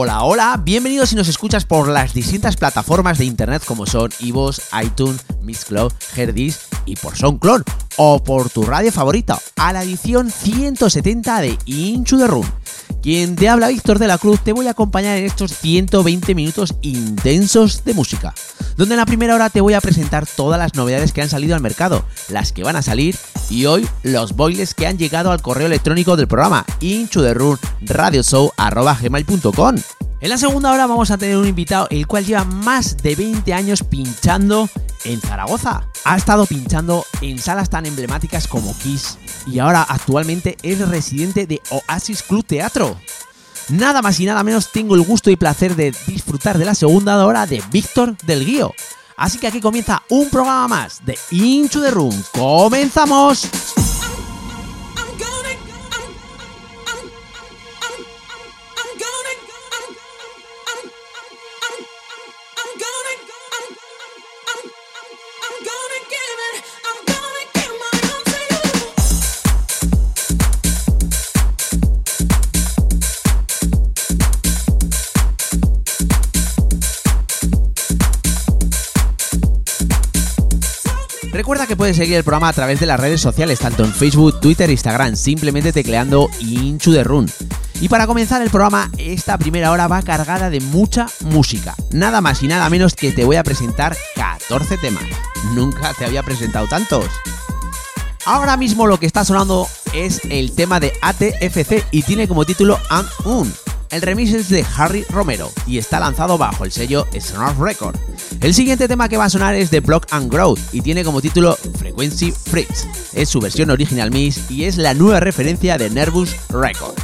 Hola, hola, bienvenidos si nos escuchas por las distintas plataformas de internet como son iVoox, iTunes, Mixcloud, Herdis y por SoundCloud o por tu radio favorita a la edición 170 de Inchu the Room. Quien te habla Víctor de la Cruz, te voy a acompañar en estos 120 minutos intensos de música, donde en la primera hora te voy a presentar todas las novedades que han salido al mercado, las que van a salir y hoy los boiles que han llegado al correo electrónico del programa inchuderun.radioshow.gmail.com en la segunda hora vamos a tener un invitado el cual lleva más de 20 años pinchando en Zaragoza. Ha estado pinchando en salas tan emblemáticas como Kiss y ahora actualmente es residente de Oasis Club Teatro. Nada más y nada menos tengo el gusto y placer de disfrutar de la segunda hora de Víctor del Guío. Así que aquí comienza un programa más de Into the Room. ¡Comenzamos! Recuerda que puedes seguir el programa a través de las redes sociales, tanto en Facebook, Twitter e Instagram, simplemente tecleando Inchu the Run. Y para comenzar el programa, esta primera hora va cargada de mucha música. Nada más y nada menos que te voy a presentar 14 temas. Nunca te había presentado tantos. Ahora mismo lo que está sonando es el tema de ATFC y tiene como título And Un. El remix es de Harry Romero y está lanzado bajo el sello Snarf Record. El siguiente tema que va a sonar es de Block and Growth y tiene como título Frequency Freaks. Es su versión original mix y es la nueva referencia de Nervous Record.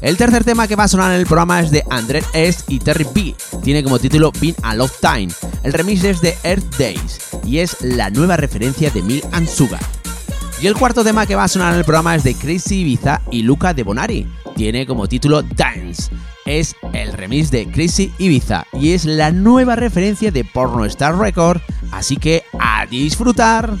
El tercer tema que va a sonar en el programa es de André S y Terry B. Tiene como título Been a Love Time. El remix es de Earth Days y es la nueva referencia de Mil and Sugar. Y el cuarto tema que va a sonar en el programa es de Crazy Ibiza y Luca de Bonari. Tiene como título Dance. Es el remix de Crazy Ibiza y es la nueva referencia de Porno Star Record. Así que a disfrutar.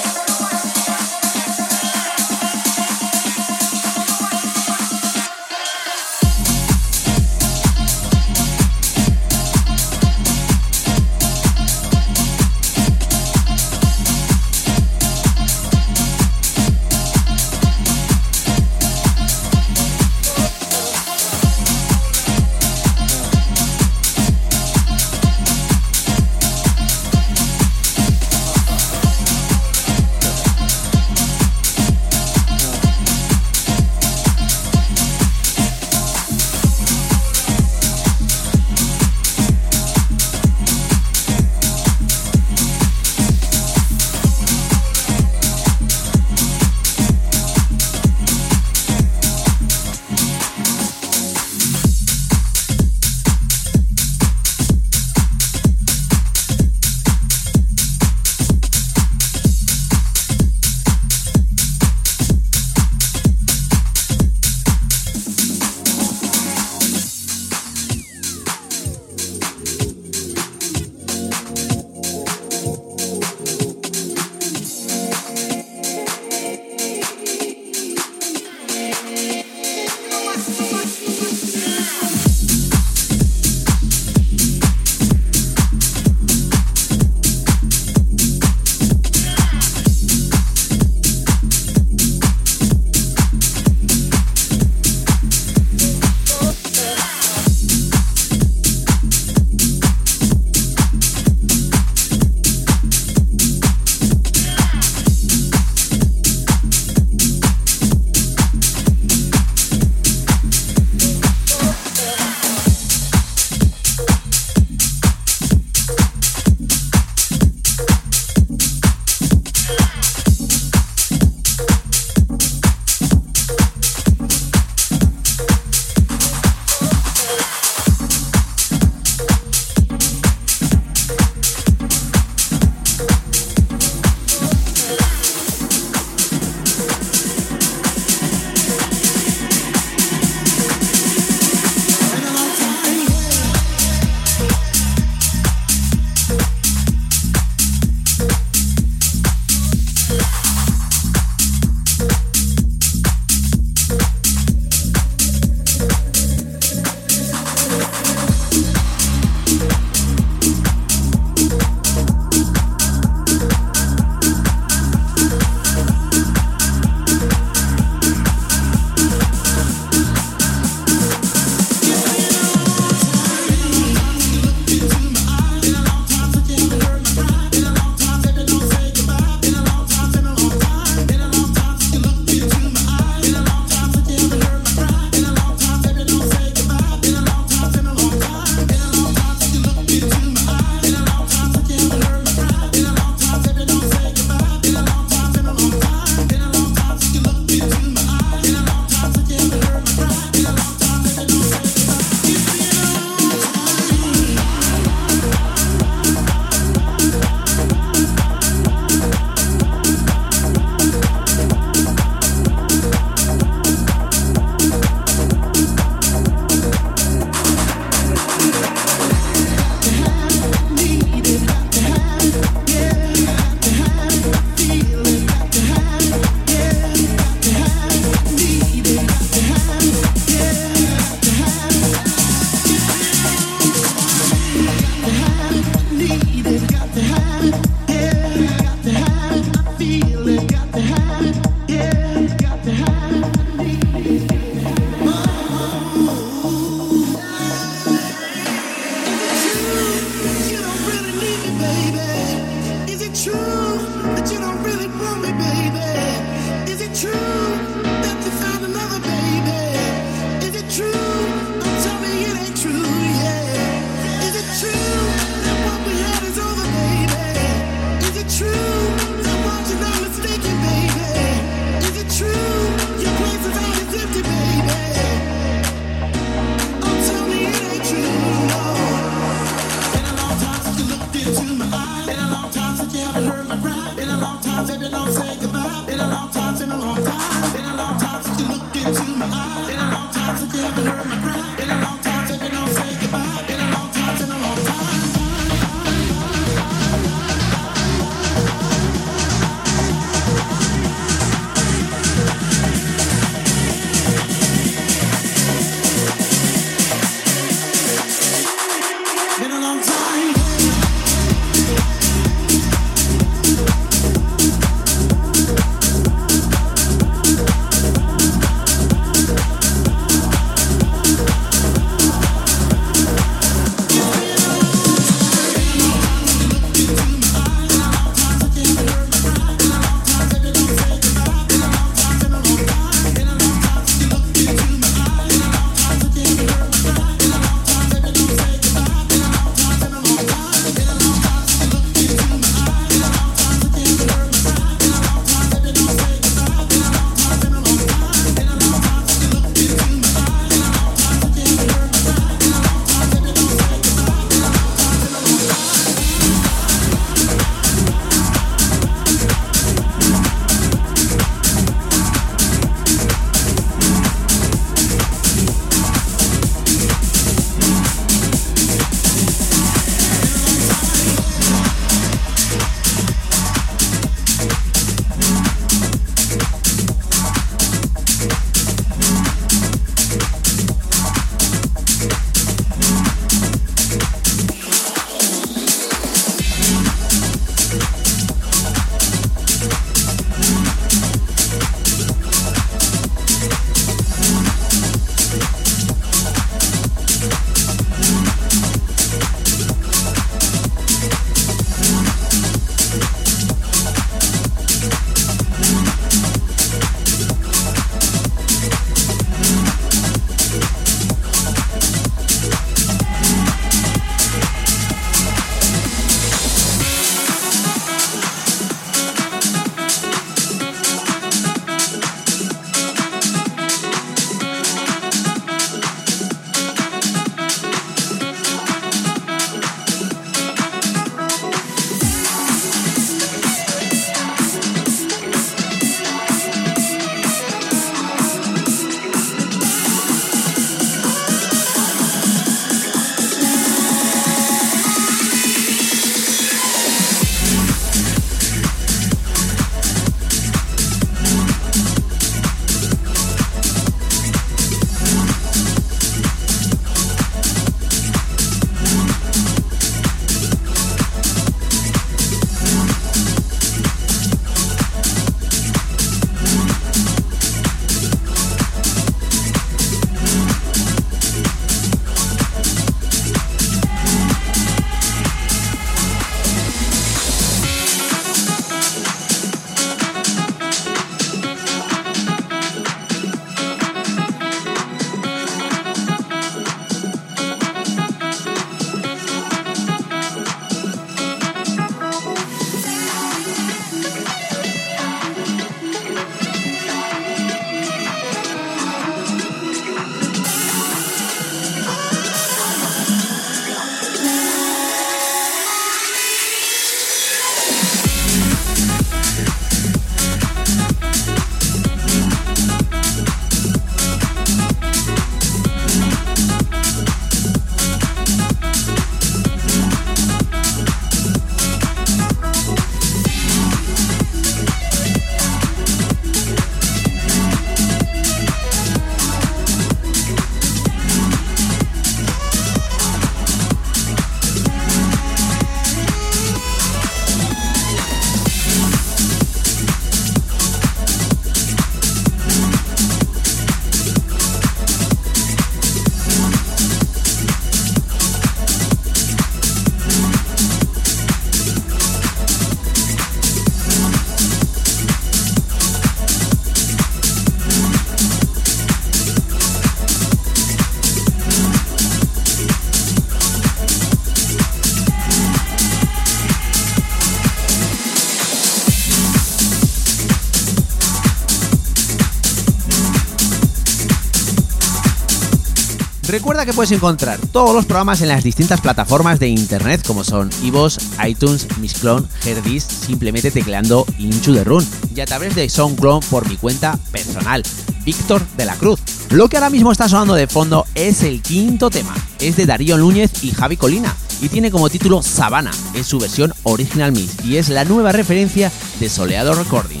Que puedes encontrar todos los programas en las distintas plataformas de internet como son iVoox, iTunes, Mixclone, Herdis, simplemente tecleando Into the Run y a través de SoundClone por mi cuenta personal, Víctor de la Cruz. Lo que ahora mismo está sonando de fondo es el quinto tema, es de Darío Núñez y Javi Colina y tiene como título Sabana en su versión Original Mix y es la nueva referencia de Soleado Recording.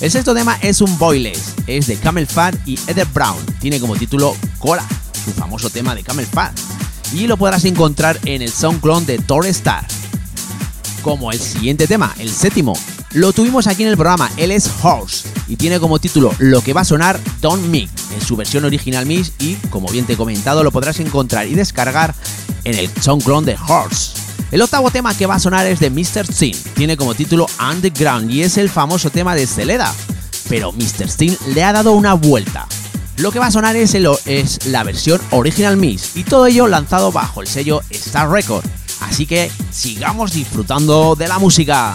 El sexto tema es un Boyless, es de Camel Fat y Eder Brown, tiene como título Cola su famoso tema de Camel Fat, y lo podrás encontrar en el SoundCloud de Torre Star. Como el siguiente tema, el séptimo, lo tuvimos aquí en el programa, él es Horse y tiene como título Lo que va a sonar Don't Mix en su versión original Mix y como bien te he comentado lo podrás encontrar y descargar en el SoundCloud de Horse. El octavo tema que va a sonar es de Mr. Sin, tiene como título Underground y es el famoso tema de Celeda, pero Mr. Sin le ha dado una vuelta. Lo que va a sonar es, es la versión Original Mix y todo ello lanzado bajo el sello Star Record. Así que sigamos disfrutando de la música.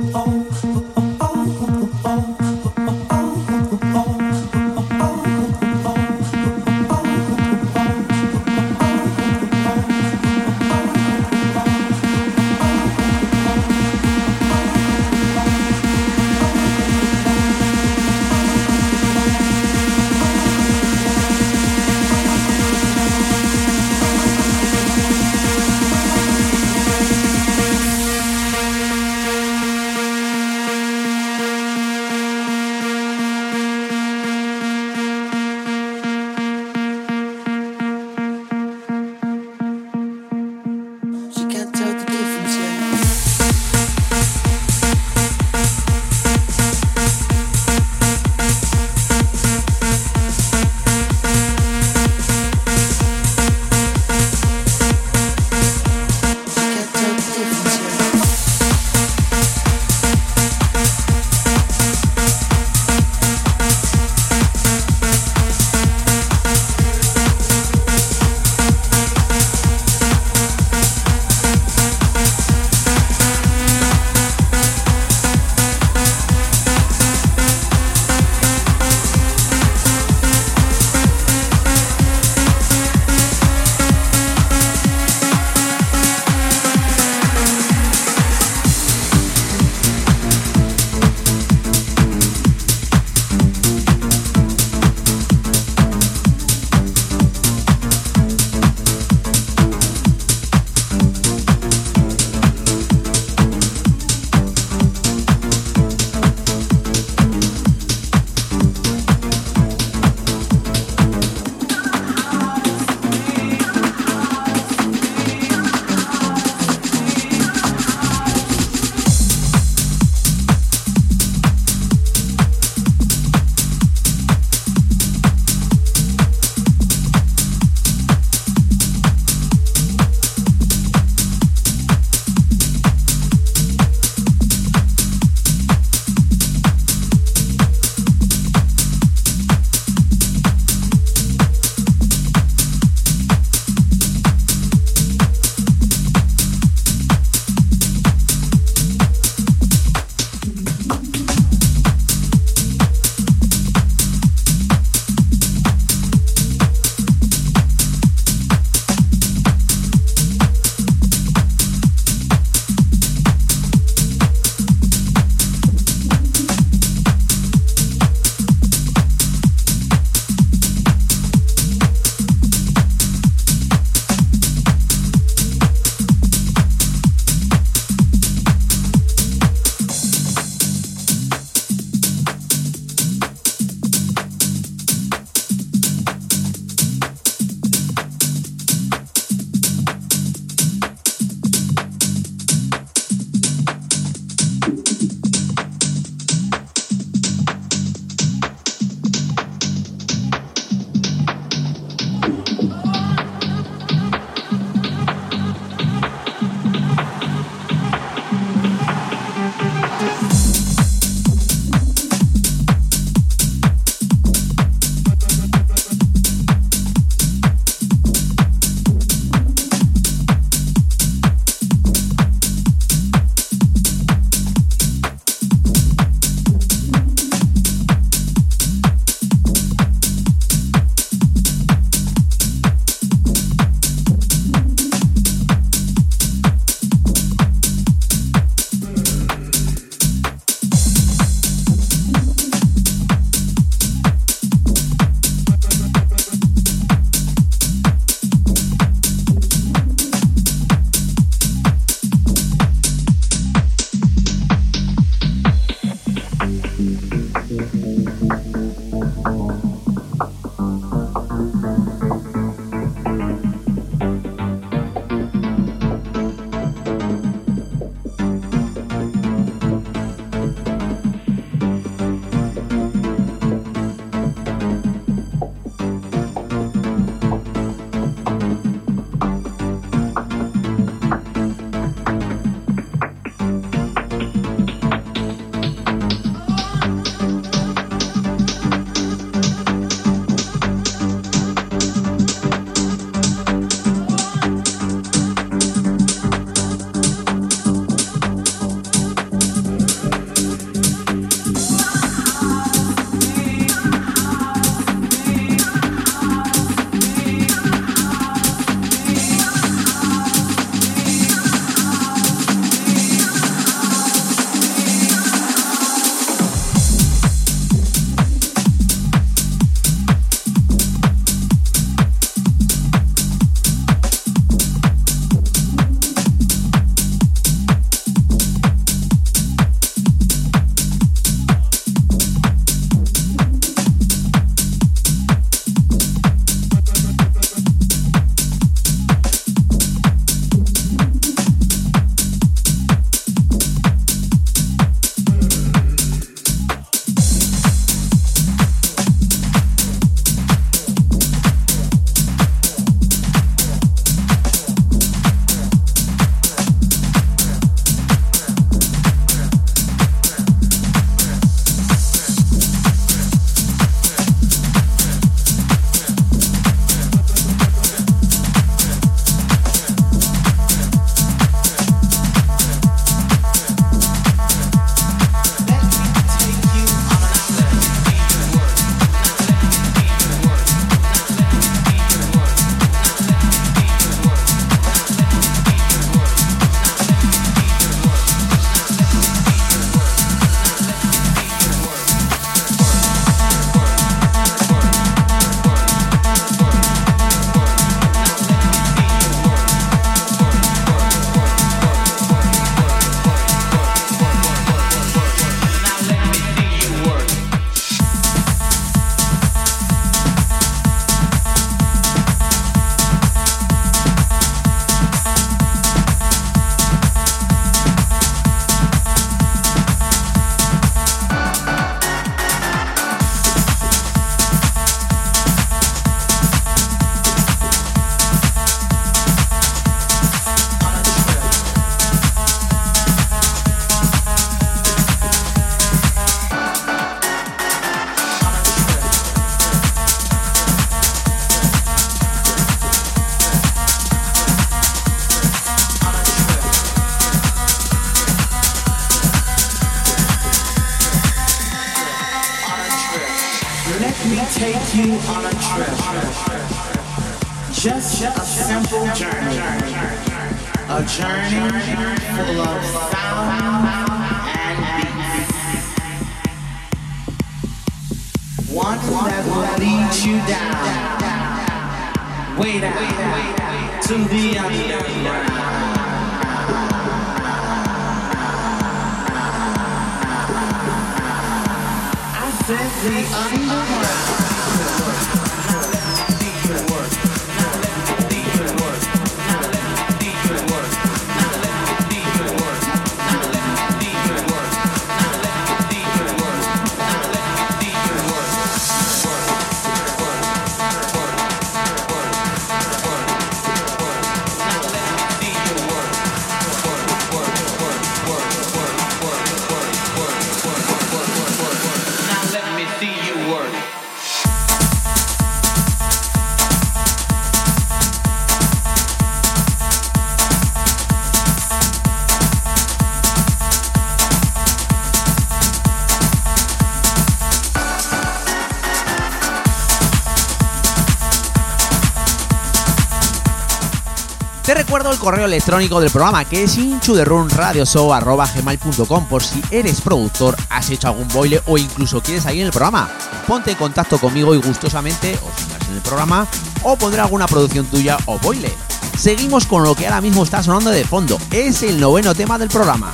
Recuerdo el correo electrónico del programa que es inchuderunradioshow.gmail.com por si eres productor, has hecho algún boile o incluso quieres salir en el programa. Ponte en contacto conmigo y gustosamente o sigas en el programa o pondré alguna producción tuya o boile. Seguimos con lo que ahora mismo está sonando de fondo. Es el noveno tema del programa.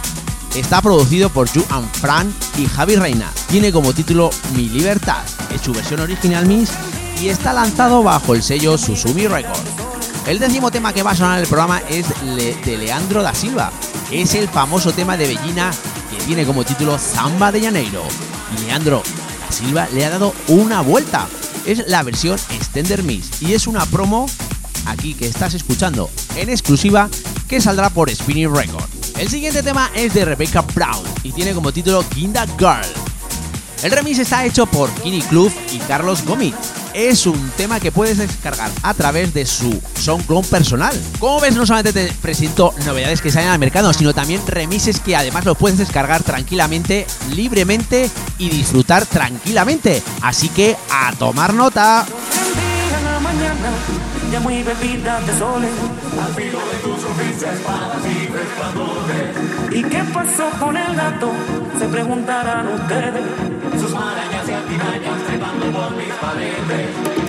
Está producido por Ju and Fran y Javi Reina. Tiene como título Mi Libertad. Es su versión original Miss y está lanzado bajo el sello Susumi Records. El décimo tema que va a sonar en el programa es de Leandro da Silva. Es el famoso tema de Bellina que tiene como título Zamba de Janeiro. Y Leandro da Silva le ha dado una vuelta. Es la versión Extender Mix y es una promo aquí que estás escuchando en exclusiva que saldrá por Spinning Record. El siguiente tema es de Rebecca Brown y tiene como título Kinda Girl. El remix está hecho por Kini Club y Carlos Gomit. Es un tema que puedes descargar a través de su SoundCloud personal. Como ves, no solamente te presento novedades que salen al mercado, sino también remixes que además lo puedes descargar tranquilamente, libremente y disfrutar tranquilamente. Así que a tomar nota. Ya muy bebida de soles. Al filo de tus sonrisas para ti resplandores. ¿Y qué pasó con el gato? Se preguntarán ustedes. Sus marañas y altirañas trepando por mis paredes.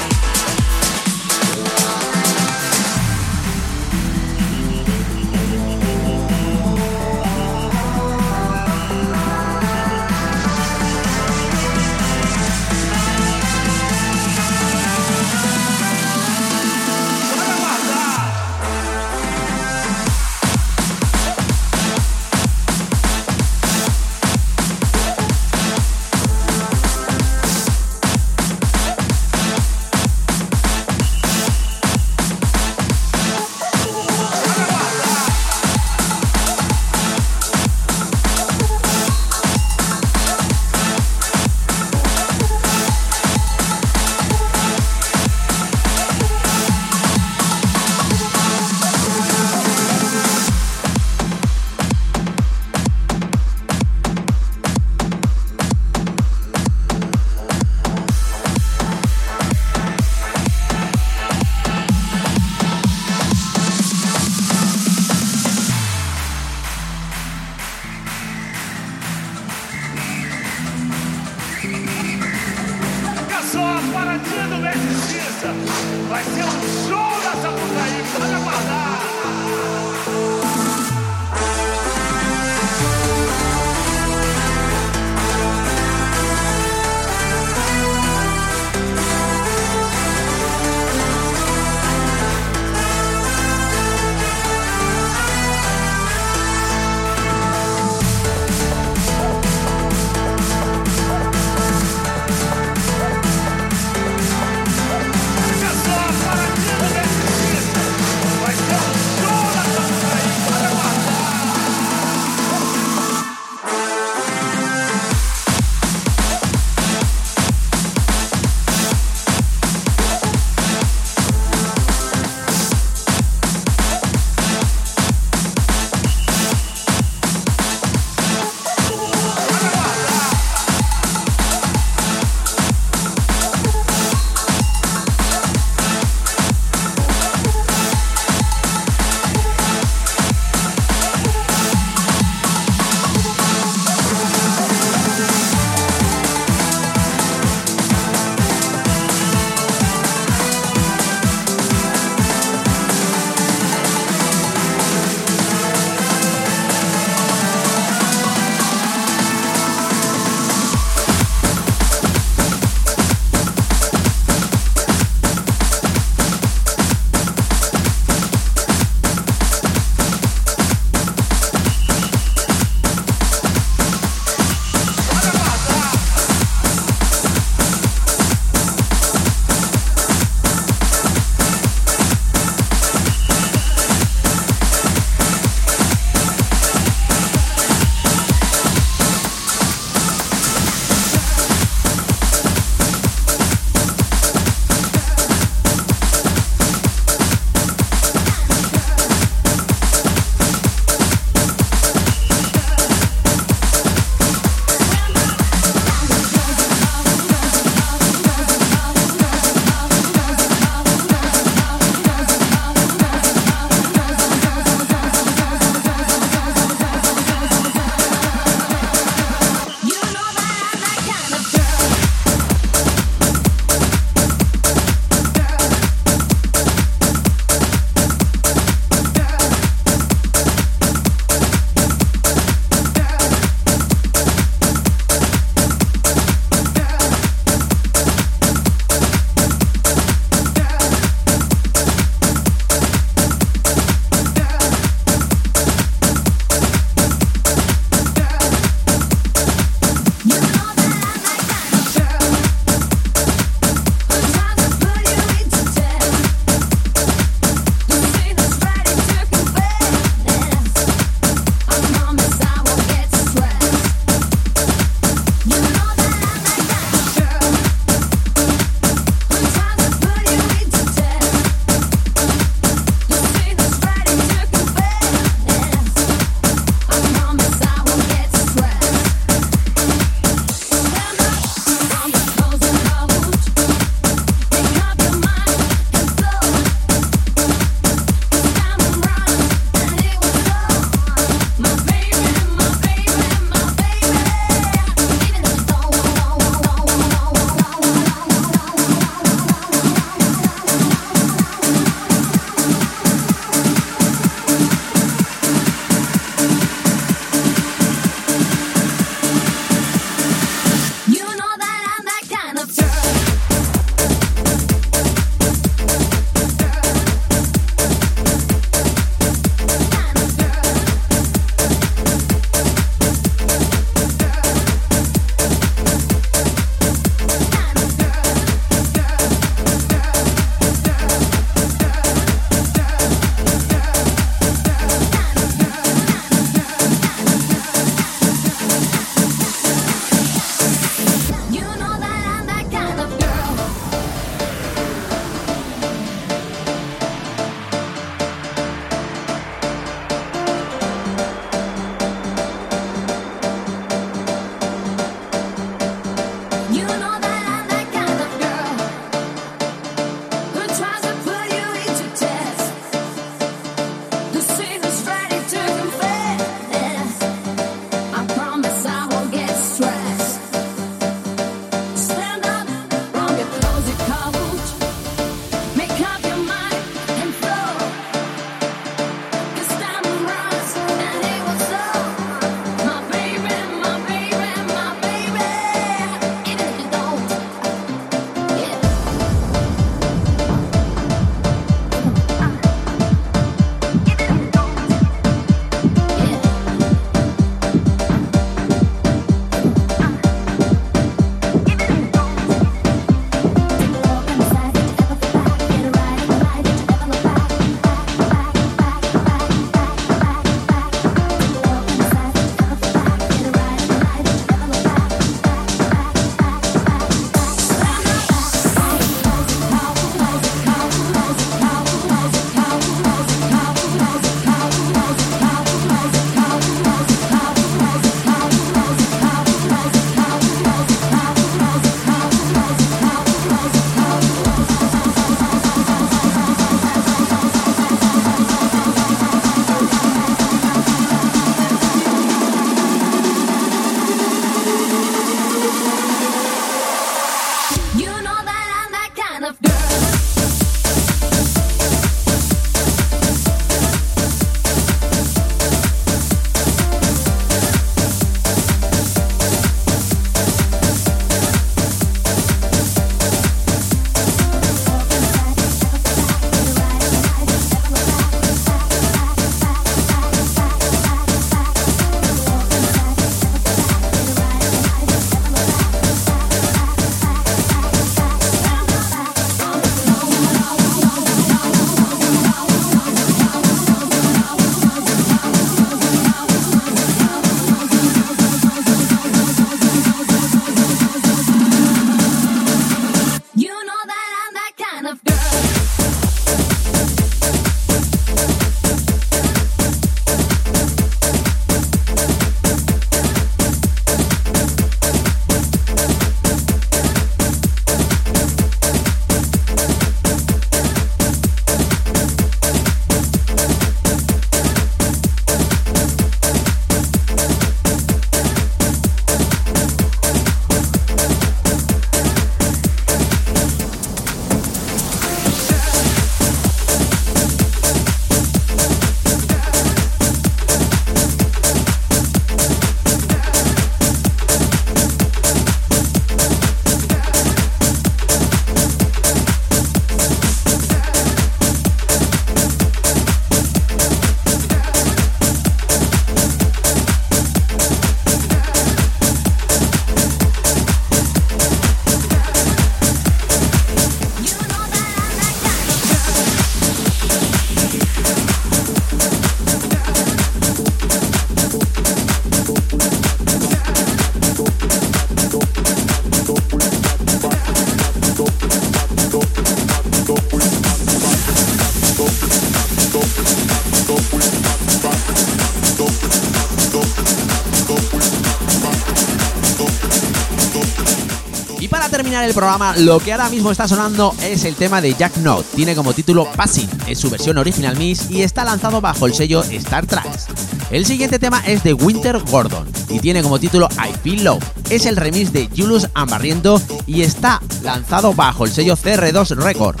El programa, lo que ahora mismo está sonando es el tema de Jack Knott. Tiene como título Passing, es su versión original Miss y está lanzado bajo el sello Star Tracks. El siguiente tema es de Winter Gordon y tiene como título I Feel Love. Es el remix de Julius Ambarriento y está lanzado bajo el sello CR2 Record.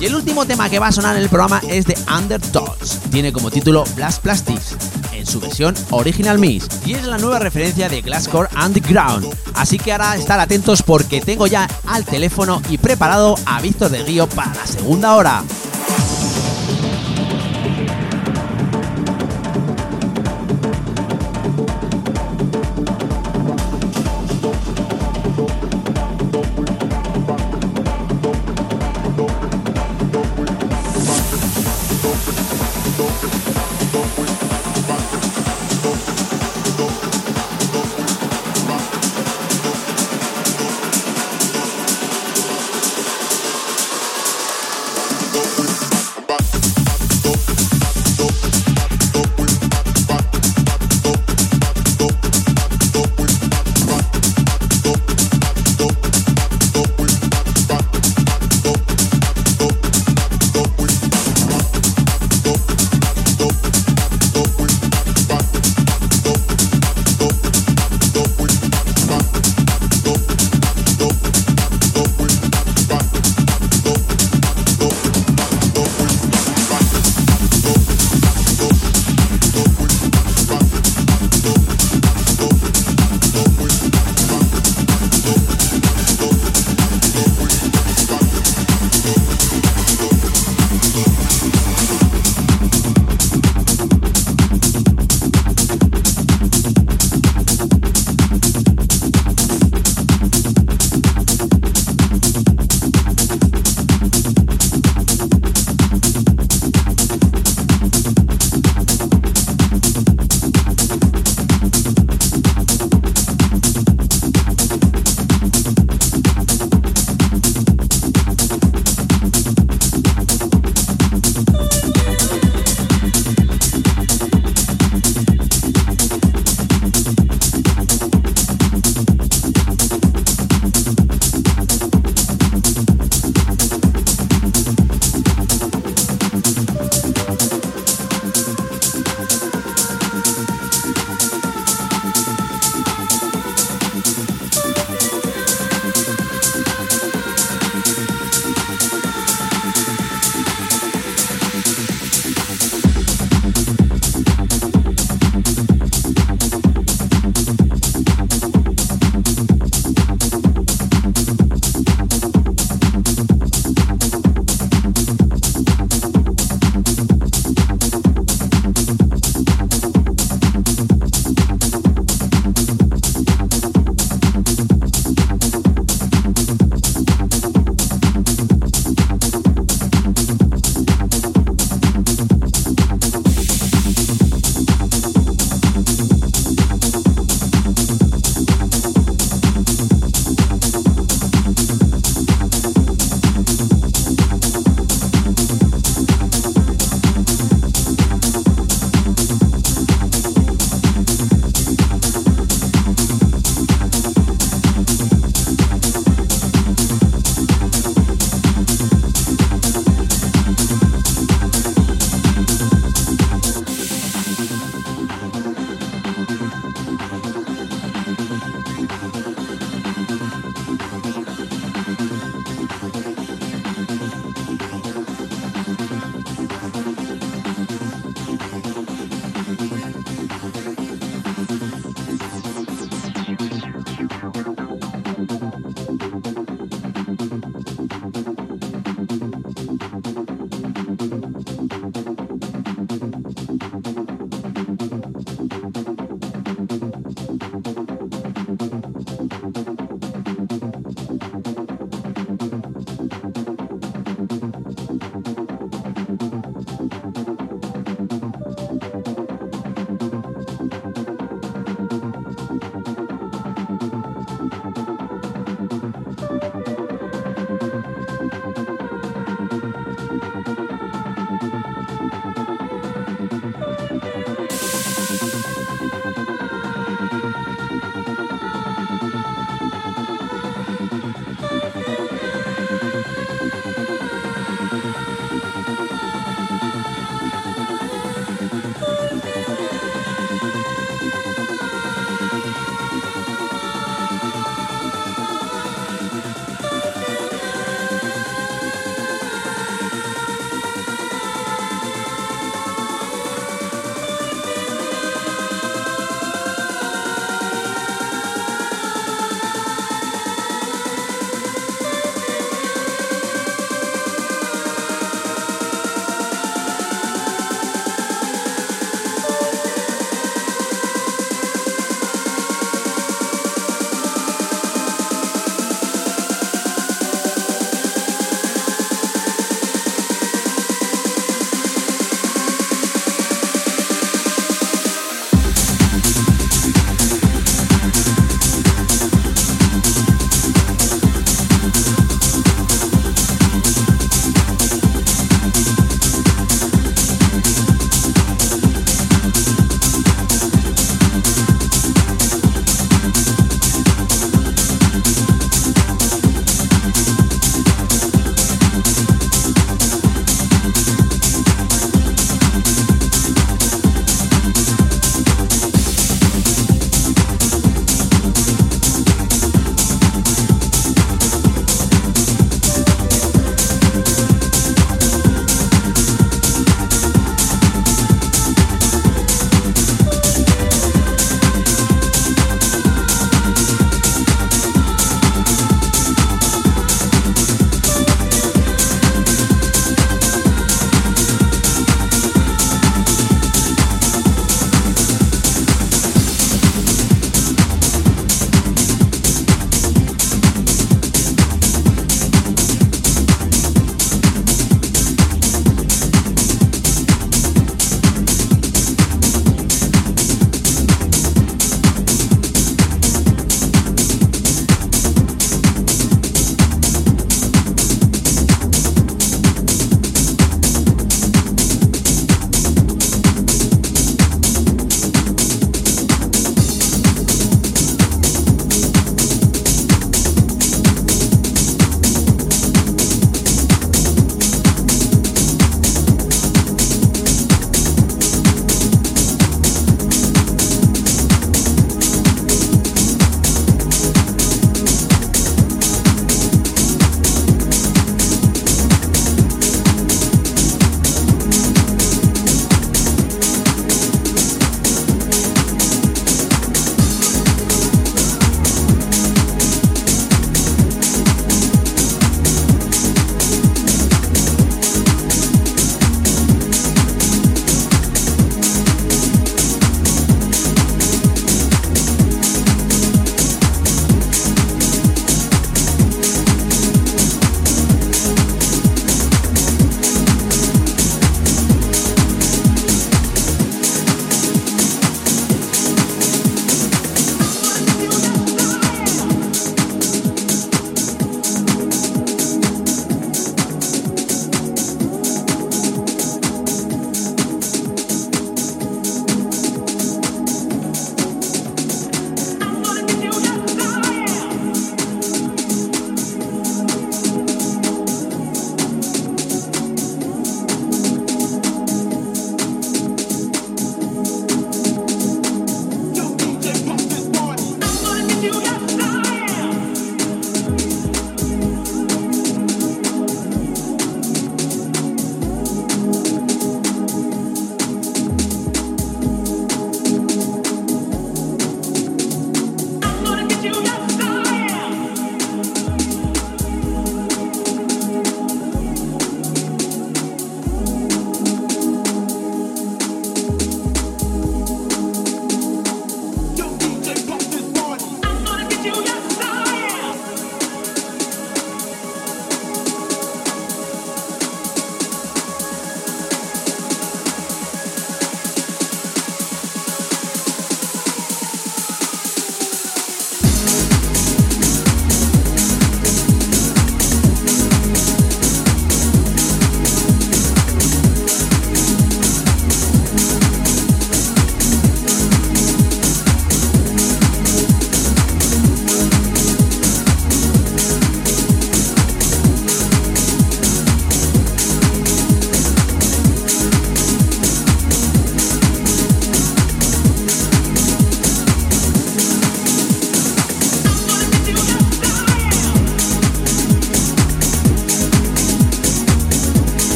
Y el último tema que va a sonar en el programa es de Underdogs. Tiene como título Blast Plastics su versión Original Miss y es la nueva referencia de Glasscore Underground. Así que ahora estar atentos porque tengo ya al teléfono y preparado a Víctor de Río para la segunda hora.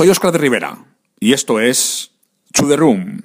Soy Oscar de Rivera y esto es To The Room.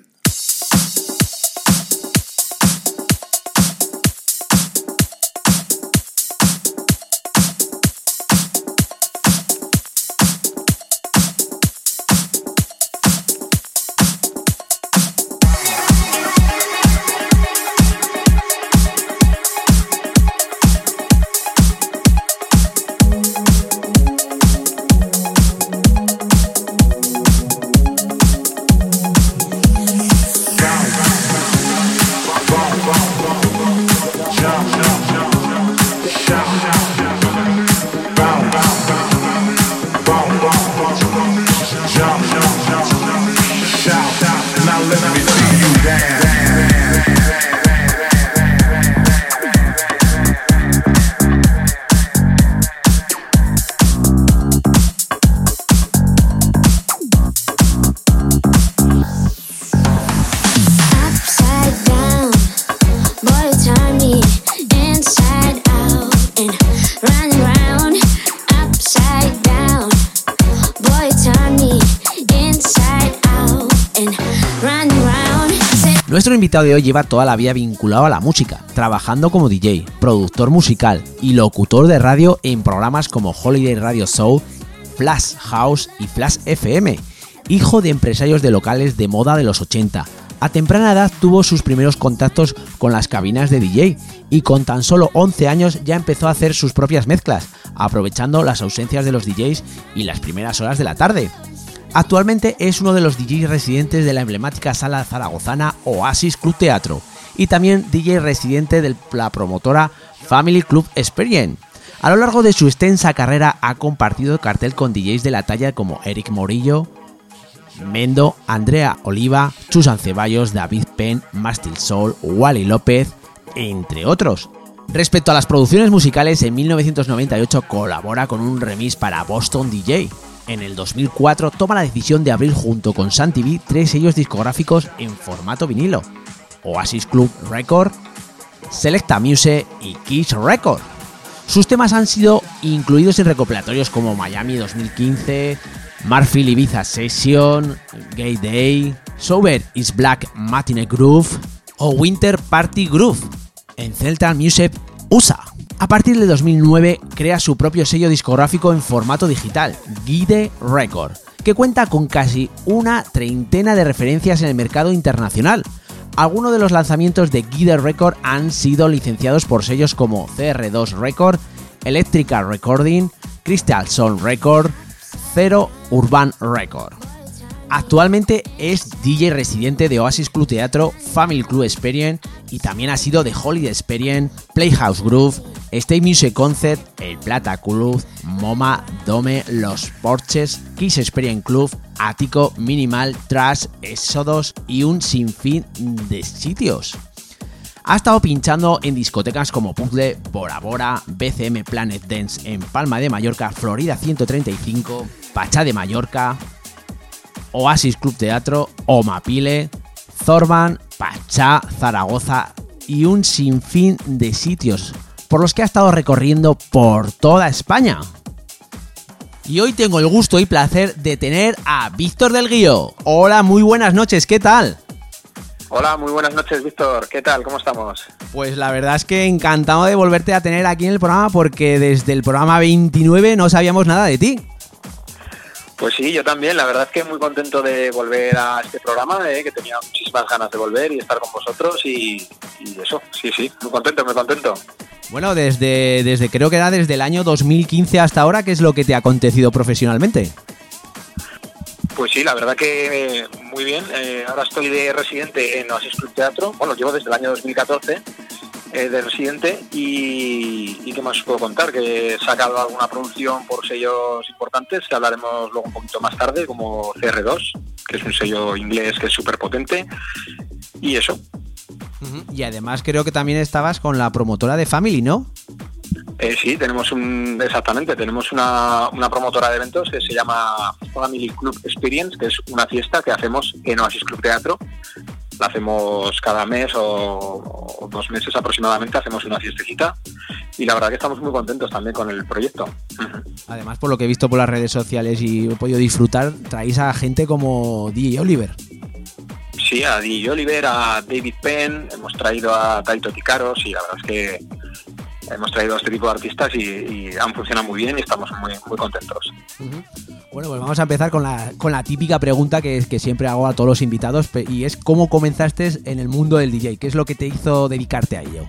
Nuestro invitado de hoy lleva toda la vida vinculado a la música, trabajando como DJ, productor musical y locutor de radio en programas como Holiday Radio Show, Flash House y Flash FM. Hijo de empresarios de locales de moda de los 80. A temprana edad tuvo sus primeros contactos con las cabinas de DJ y con tan solo 11 años ya empezó a hacer sus propias mezclas, aprovechando las ausencias de los DJs y las primeras horas de la tarde. Actualmente es uno de los DJs residentes de la emblemática sala zaragozana Oasis Club Teatro y también DJ residente de la promotora Family Club Experience. A lo largo de su extensa carrera ha compartido cartel con DJs de la talla como Eric Morillo, Mendo, Andrea Oliva, Susan Ceballos, David Penn, Mastil Soul, Wally López, entre otros. Respecto a las producciones musicales, en 1998 colabora con un remix para Boston DJ. En el 2004 toma la decisión de abrir junto con Sun TV tres sellos discográficos en formato vinilo: Oasis Club Record, Selecta Muse y Kiss Record. Sus temas han sido incluidos en recopilatorios como Miami 2015, Marfil Ibiza Session, Gay Day, Sober is Black Matinee Groove o Winter Party Groove en Celta Music USA. A partir de 2009 crea su propio sello discográfico en formato digital, Guide Record, que cuenta con casi una treintena de referencias en el mercado internacional. Algunos de los lanzamientos de Guide Record han sido licenciados por sellos como CR2 Record, Electrica Recording, Crystal Sound Record, Zero Urban Record. Actualmente es DJ residente de Oasis Club Teatro, Family Club Experience y también ha sido de Holiday Experience, Playhouse Groove, State Music Concert, El Plata Club, MoMA, Dome, Los Porches, Kiss Experience Club, Ático, Minimal, Trash, Exodos y un sinfín de sitios. Ha estado pinchando en discotecas como Puzzle, Bora Bora, BCM Planet Dance en Palma de Mallorca, Florida 135, Pachá de Mallorca, Oasis Club Teatro, Omapile, Zorban, Pachá, Zaragoza y un sinfín de sitios por los que ha estado recorriendo por toda España. Y hoy tengo el gusto y placer de tener a Víctor del Guío. Hola, muy buenas noches, ¿qué tal? Hola, muy buenas noches, Víctor. ¿Qué tal? ¿Cómo estamos? Pues la verdad es que encantado de volverte a tener aquí en el programa porque desde el programa 29 no sabíamos nada de ti. Pues sí, yo también. La verdad es que muy contento de volver a este programa, eh, que tenía muchísimas ganas de volver y estar con vosotros y, y eso, sí, sí, muy contento, muy contento. Bueno, desde, desde creo que era desde el año 2015 hasta ahora, ¿qué es lo que te ha acontecido profesionalmente? Pues sí, la verdad que eh, muy bien. Eh, ahora estoy de residente en Oasis Club Teatro. Bueno, llevo desde el año 2014 eh, de residente y, y qué más os puedo contar, que he sacado alguna producción por sellos importantes que hablaremos luego un poquito más tarde, como CR2, que es un sello inglés que es súper potente. Y eso, Y además creo que también estabas con la promotora de Family, ¿no? Eh, sí, tenemos un, exactamente, tenemos una, una promotora de eventos que se llama Family Club Experience, que es una fiesta que hacemos en Oasis Club Teatro. La hacemos cada mes o, o dos meses aproximadamente, hacemos una fiestecita y la verdad que estamos muy contentos también con el proyecto. Además, por lo que he visto por las redes sociales y he podido disfrutar, traéis a gente como DJ Oliver. Sí, a DJ Oliver, a David Penn, hemos traído a Taito Ticaros y la verdad es que hemos traído a este tipo de artistas y, y han funcionado muy bien y estamos muy, muy contentos. Bueno, pues vamos a empezar con la, con la típica pregunta que, siempre hago a todos los invitados y es cómo comenzaste en el mundo del DJ, qué es lo que te hizo dedicarte a ello.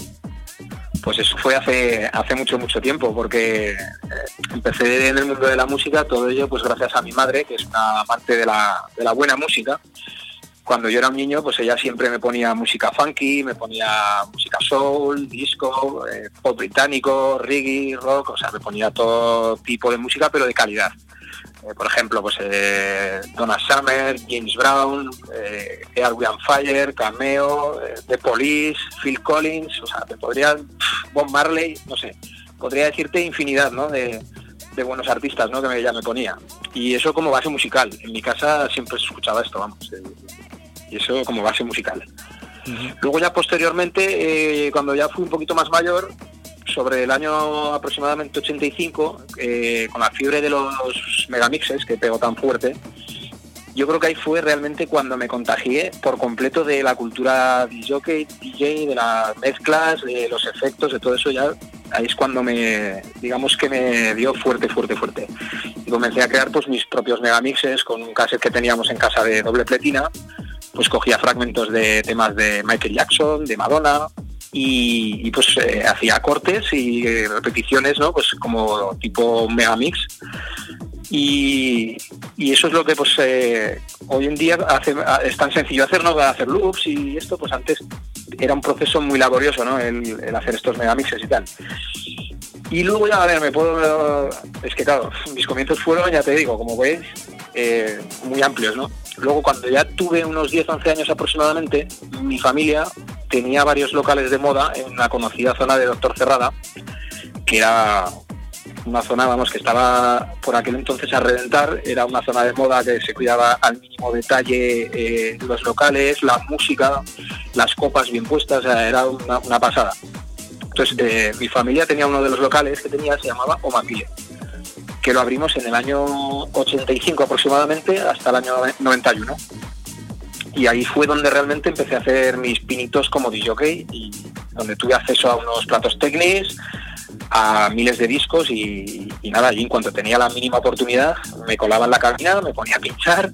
Pues eso fue hace, hace mucho, mucho tiempo, porque eh, empecé en el mundo de la música, todo ello pues gracias a mi madre, que es una amante de la, de la buena música. Cuando yo era un niño, pues ella siempre me ponía música funky, me ponía música soul, disco, eh, pop británico, reggae, rock, o sea, me ponía todo tipo de música, pero de calidad. Eh, por ejemplo, pues eh, Donna Summer, James Brown, eh, Air We on Fire, Cameo, eh, The Police, Phil Collins, o sea, te podría, pff, Bob Marley, no sé, podría decirte infinidad, ¿no? De, de buenos artistas, ¿no? Que me, ella me ponía. Y eso como base musical. En mi casa siempre se escuchaba esto, vamos. eh, y eso como base musical. Luego ya posteriormente, eh, cuando ya fui un poquito más mayor, sobre el año aproximadamente 85, eh, con la fiebre de los megamixes que pegó tan fuerte, yo creo que ahí fue realmente cuando me contagié por completo de la cultura DJ, DJ, de las mezclas, de los efectos, de todo eso ya. Ahí es cuando me, digamos que me dio fuerte, fuerte, fuerte. Y comencé a crear pues mis propios megamixes con un cassette que teníamos en casa de doble pletina. Pues cogía fragmentos de temas de Michael Jackson, de Madonna, y, pues eh, hacía cortes y eh, repeticiones, ¿no? Pues como tipo megamix. Y, y eso es lo que pues eh, hoy en día es tan sencillo hacer, ¿no? Hacer loops y esto, pues antes era un proceso muy laborioso, ¿no? El, el hacer estos megamixes y tal. Y luego ya, a ver, me puedo... Es que claro, mis comienzos fueron, ya te digo, como veis, eh, muy amplios, ¿no? Luego cuando ya tuve unos 10, 11 años aproximadamente, mi familia tenía varios locales de moda en la conocida zona de Doctor Cerrada, que era una zona, vamos, que estaba por aquel entonces a reventar, era una zona de moda que se cuidaba al mínimo detalle eh, los locales, la música, las copas bien puestas, era una, una pasada. Entonces, eh, mi familia tenía uno de los locales que tenía, se llamaba Omapile, que lo abrimos en el año 85 aproximadamente hasta el año 91. Y ahí fue donde realmente empecé a hacer mis pinitos como DJ y donde tuve acceso a unos platos técnicos, a miles de discos y, y nada, allí en cuanto tenía la mínima oportunidad me colaba en la cabina, me ponía a pinchar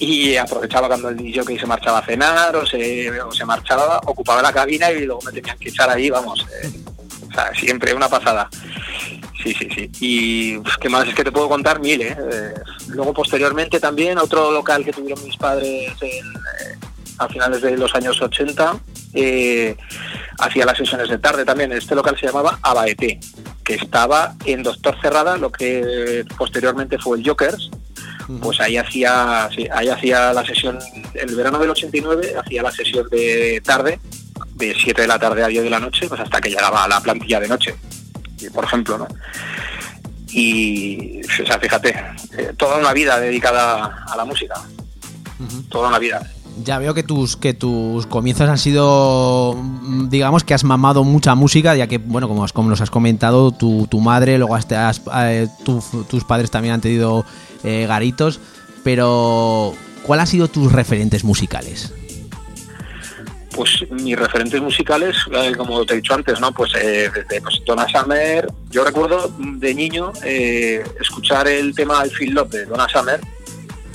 y aprovechaba cuando el DJ se marchaba a cenar o se, o se marchaba, ocupaba la cabina y luego me tenían que echar ahí, vamos, eh, o sea, siempre una pasada. Sí, sí, sí. Y pues, qué más es que te puedo contar mil, ¿eh? Eh, Luego posteriormente también otro local que tuvieron mis padres en, eh, a finales de los años 80 eh, hacía las sesiones de tarde también. Este local se llamaba Abaete, que estaba en Doctor Cerrada, lo que posteriormente fue el Jokers. Pues ahí hacía, sí, ahí hacía la sesión, el verano del 89 hacía la sesión de tarde, de 7 de la tarde a 10 de la noche, pues hasta que llegaba a la plantilla de noche, por ejemplo, ¿no? Y, o sea, fíjate, eh, toda una vida dedicada a la música, toda una vida. Ya veo que tus, que tus comienzos han sido, mm, digamos que has mamado mucha música, ya que, bueno, como, has- como nos has comentado, tu, tu madre, luego has- has- eh, tu- tus padres también han tenido eh, garitos, pero ¿cuál han sido tus referentes musicales? Pues mis referentes musicales, eh, como te he dicho antes, ¿no? Pues eh, desde pues, Donna Summer, yo recuerdo de niño eh, escuchar el tema I Feel Love de Donna Summer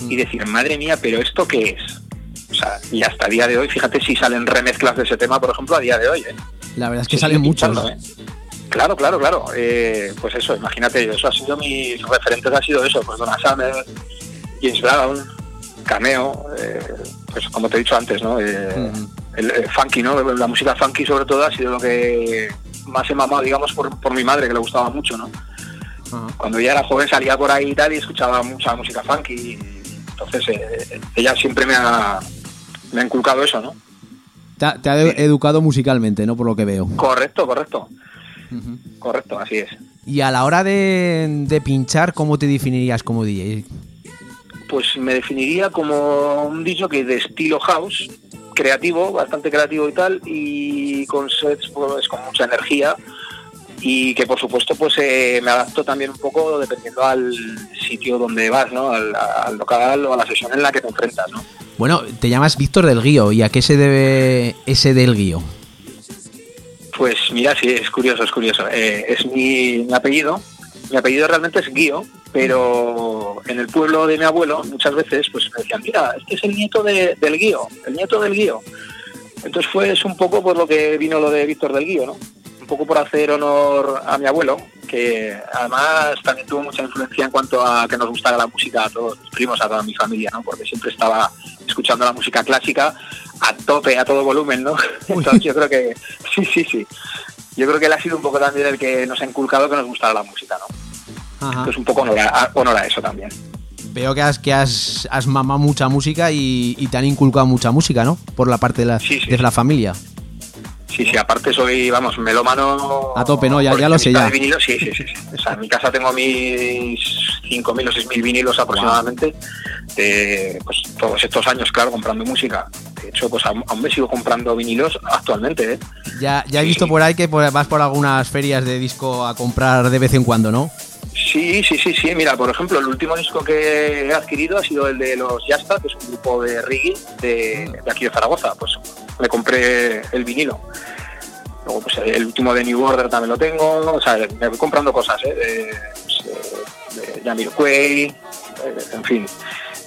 y decir, madre mía, pero ¿esto qué es? O sea, y hasta el día de hoy, fíjate si salen remezclas de ese tema, por ejemplo, a día de hoy, ¿eh? La verdad es que salen muchos. ¿eh? Claro, claro, claro. Eh, pues eso, imagínate, eso ha sido mis referentes, ha sido eso, pues Donna Summer, James Brown, Cameo, pues como te he dicho antes, ¿no? Eh, el, el funky, ¿no? La música funky sobre todo ha sido lo que más he mamado, digamos, por, por mi madre, que le gustaba mucho, ¿no? Cuando ella era joven salía por ahí y tal y escuchaba mucha música funky. y entonces eh, ella siempre me ha, me ha inculcado eso, ¿no? Te, ha- te ha educado musicalmente, ¿no? Por lo que veo. Correcto, correcto. Correcto, así es. Y a la hora de, de pinchar, ¿cómo te definirías como DJ? Pues me definiría como un disco que de estilo house, creativo, bastante creativo y tal, y con sets pues, con mucha energía y que por supuesto pues eh, me adapto también un poco dependiendo al sitio donde vas, ¿no? Al, al local o a la sesión en la que te enfrentas, ¿no? Bueno, te llamas Víctor del Guío. ¿Y a qué se debe ese del Guío? Pues mira, sí, es curioso, es curioso. Eh, es mi, mi apellido. Mi apellido realmente es Guío, pero en el pueblo de mi abuelo muchas veces pues me decían, mira, este es el nieto de- del Guío, el nieto del Guío. Entonces fue es un poco por lo que vino lo de Víctor del Guío, ¿no? Un poco por hacer honor a mi abuelo, que además también tuvo mucha influencia en cuanto a que nos gustara la música a todos mis primos, a toda mi familia, ¿no? Porque siempre estaba escuchando la música clásica a tope, a todo volumen, ¿no? Entonces yo creo que sí, sí, sí. Yo creo que él ha sido un poco también el que nos ha inculcado que nos gustara la música, ¿no? Ajá. Entonces un poco honor a, honor a eso también. Veo que has, que has, has mamado mucha música y, y te han inculcado mucha música, ¿no? Por la parte de la, Sí, sí, de la familia. Sí, sí, aparte soy, vamos, melómano... A tope, ¿no? Ya- ya lo sé, ya. de vinilos, sí, sí, sí, sí. O sea, en mi casa tengo mis 5.000 o 6.000 vinilos aproximadamente. De, pues todos estos años, claro, comprando música. De hecho, pues aún, me sigo comprando vinilos actualmente, ¿eh? Ya, ya he visto sí. por ahí que por- vas por algunas ferias de disco a comprar de vez en cuando, ¿no? Sí, sí, sí, sí. Mira, por ejemplo, el último disco que he adquirido ha sido el de los Yasta, que es un grupo de reggae de, de aquí de Zaragoza. Pues me compré el vinilo. Luego, pues el último de New Order también lo tengo. O sea, me voy comprando cosas, ¿eh? De, pues, eh, de Jamiroquai, eh, en fin,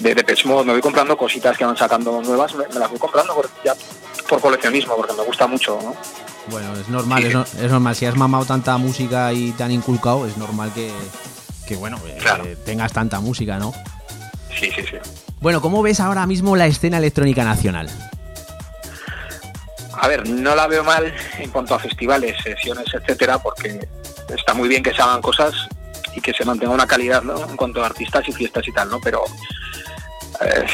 de Depeche Mode. Me voy comprando cositas que van sacando nuevas. Me, me las voy comprando por, ya por coleccionismo, porque me gusta mucho, ¿no? Bueno, es normal, Sí. es, no- es normal. Si has mamado tanta música y te han inculcado, es normal que, que bueno, eh, Claro. tengas tanta música, ¿no? Sí, sí, sí. Bueno, ¿cómo ves ahora mismo la escena electrónica nacional? A ver, no la veo mal en cuanto a festivales, sesiones, etcétera, porque está muy bien que se hagan cosas y que se mantenga una calidad ¿no? en cuanto a artistas y fiestas y tal, ¿no? Pero eh,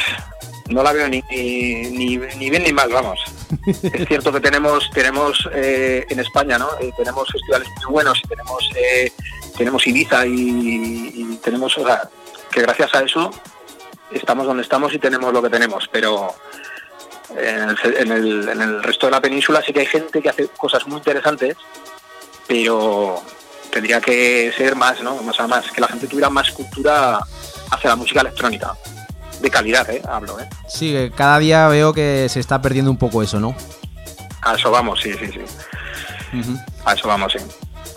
no la veo ni, ni, ni bien ni mal, vamos. es cierto que tenemos tenemos eh, en España, ¿no? Eh, tenemos festivales muy buenos y tenemos eh, tenemos Ibiza y, y tenemos, o sea, que gracias a eso estamos donde estamos y tenemos lo que tenemos, pero en el, en resto de la península sí que hay gente que hace cosas muy interesantes, pero tendría que ser más, ¿no? Más a más, que la gente tuviera más cultura hacia la música electrónica. De calidad, ¿eh? Hablo, ¿eh? Sí, cada día veo que se está perdiendo un poco eso, ¿no? A eso vamos, sí, sí, sí. A eso vamos, sí.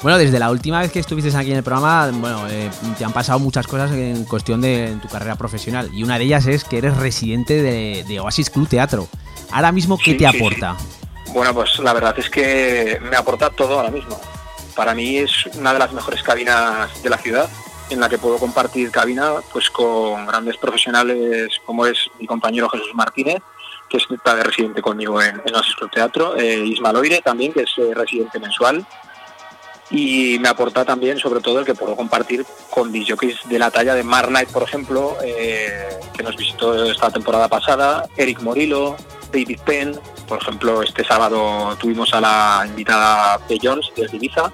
Bueno, desde la última vez que estuviste aquí en el programa, bueno, eh, te han pasado muchas cosas en cuestión de en tu carrera profesional. Y una de ellas es que eres residente de, de Oasis Club Teatro. Ahora mismo, ¿qué Sí, te sí, aporta? Bueno, pues la verdad es que me aporta todo ahora mismo. Para mí es una de las mejores cabinas de la ciudad, en la que puedo compartir cabina pues con grandes profesionales como es mi compañero Jesús Martínez, que está de residente conmigo en, en Oasis Club Teatro, eh, Isma Loire también, que es eh, residente mensual, y me aporta también sobre todo el que puedo compartir con DJs de la talla de Mar Knight, por ejemplo, eh, que nos visitó esta temporada pasada, Eric Morillo, David Penn, por ejemplo, este sábado tuvimos a la invitada de Jones desde Ibiza,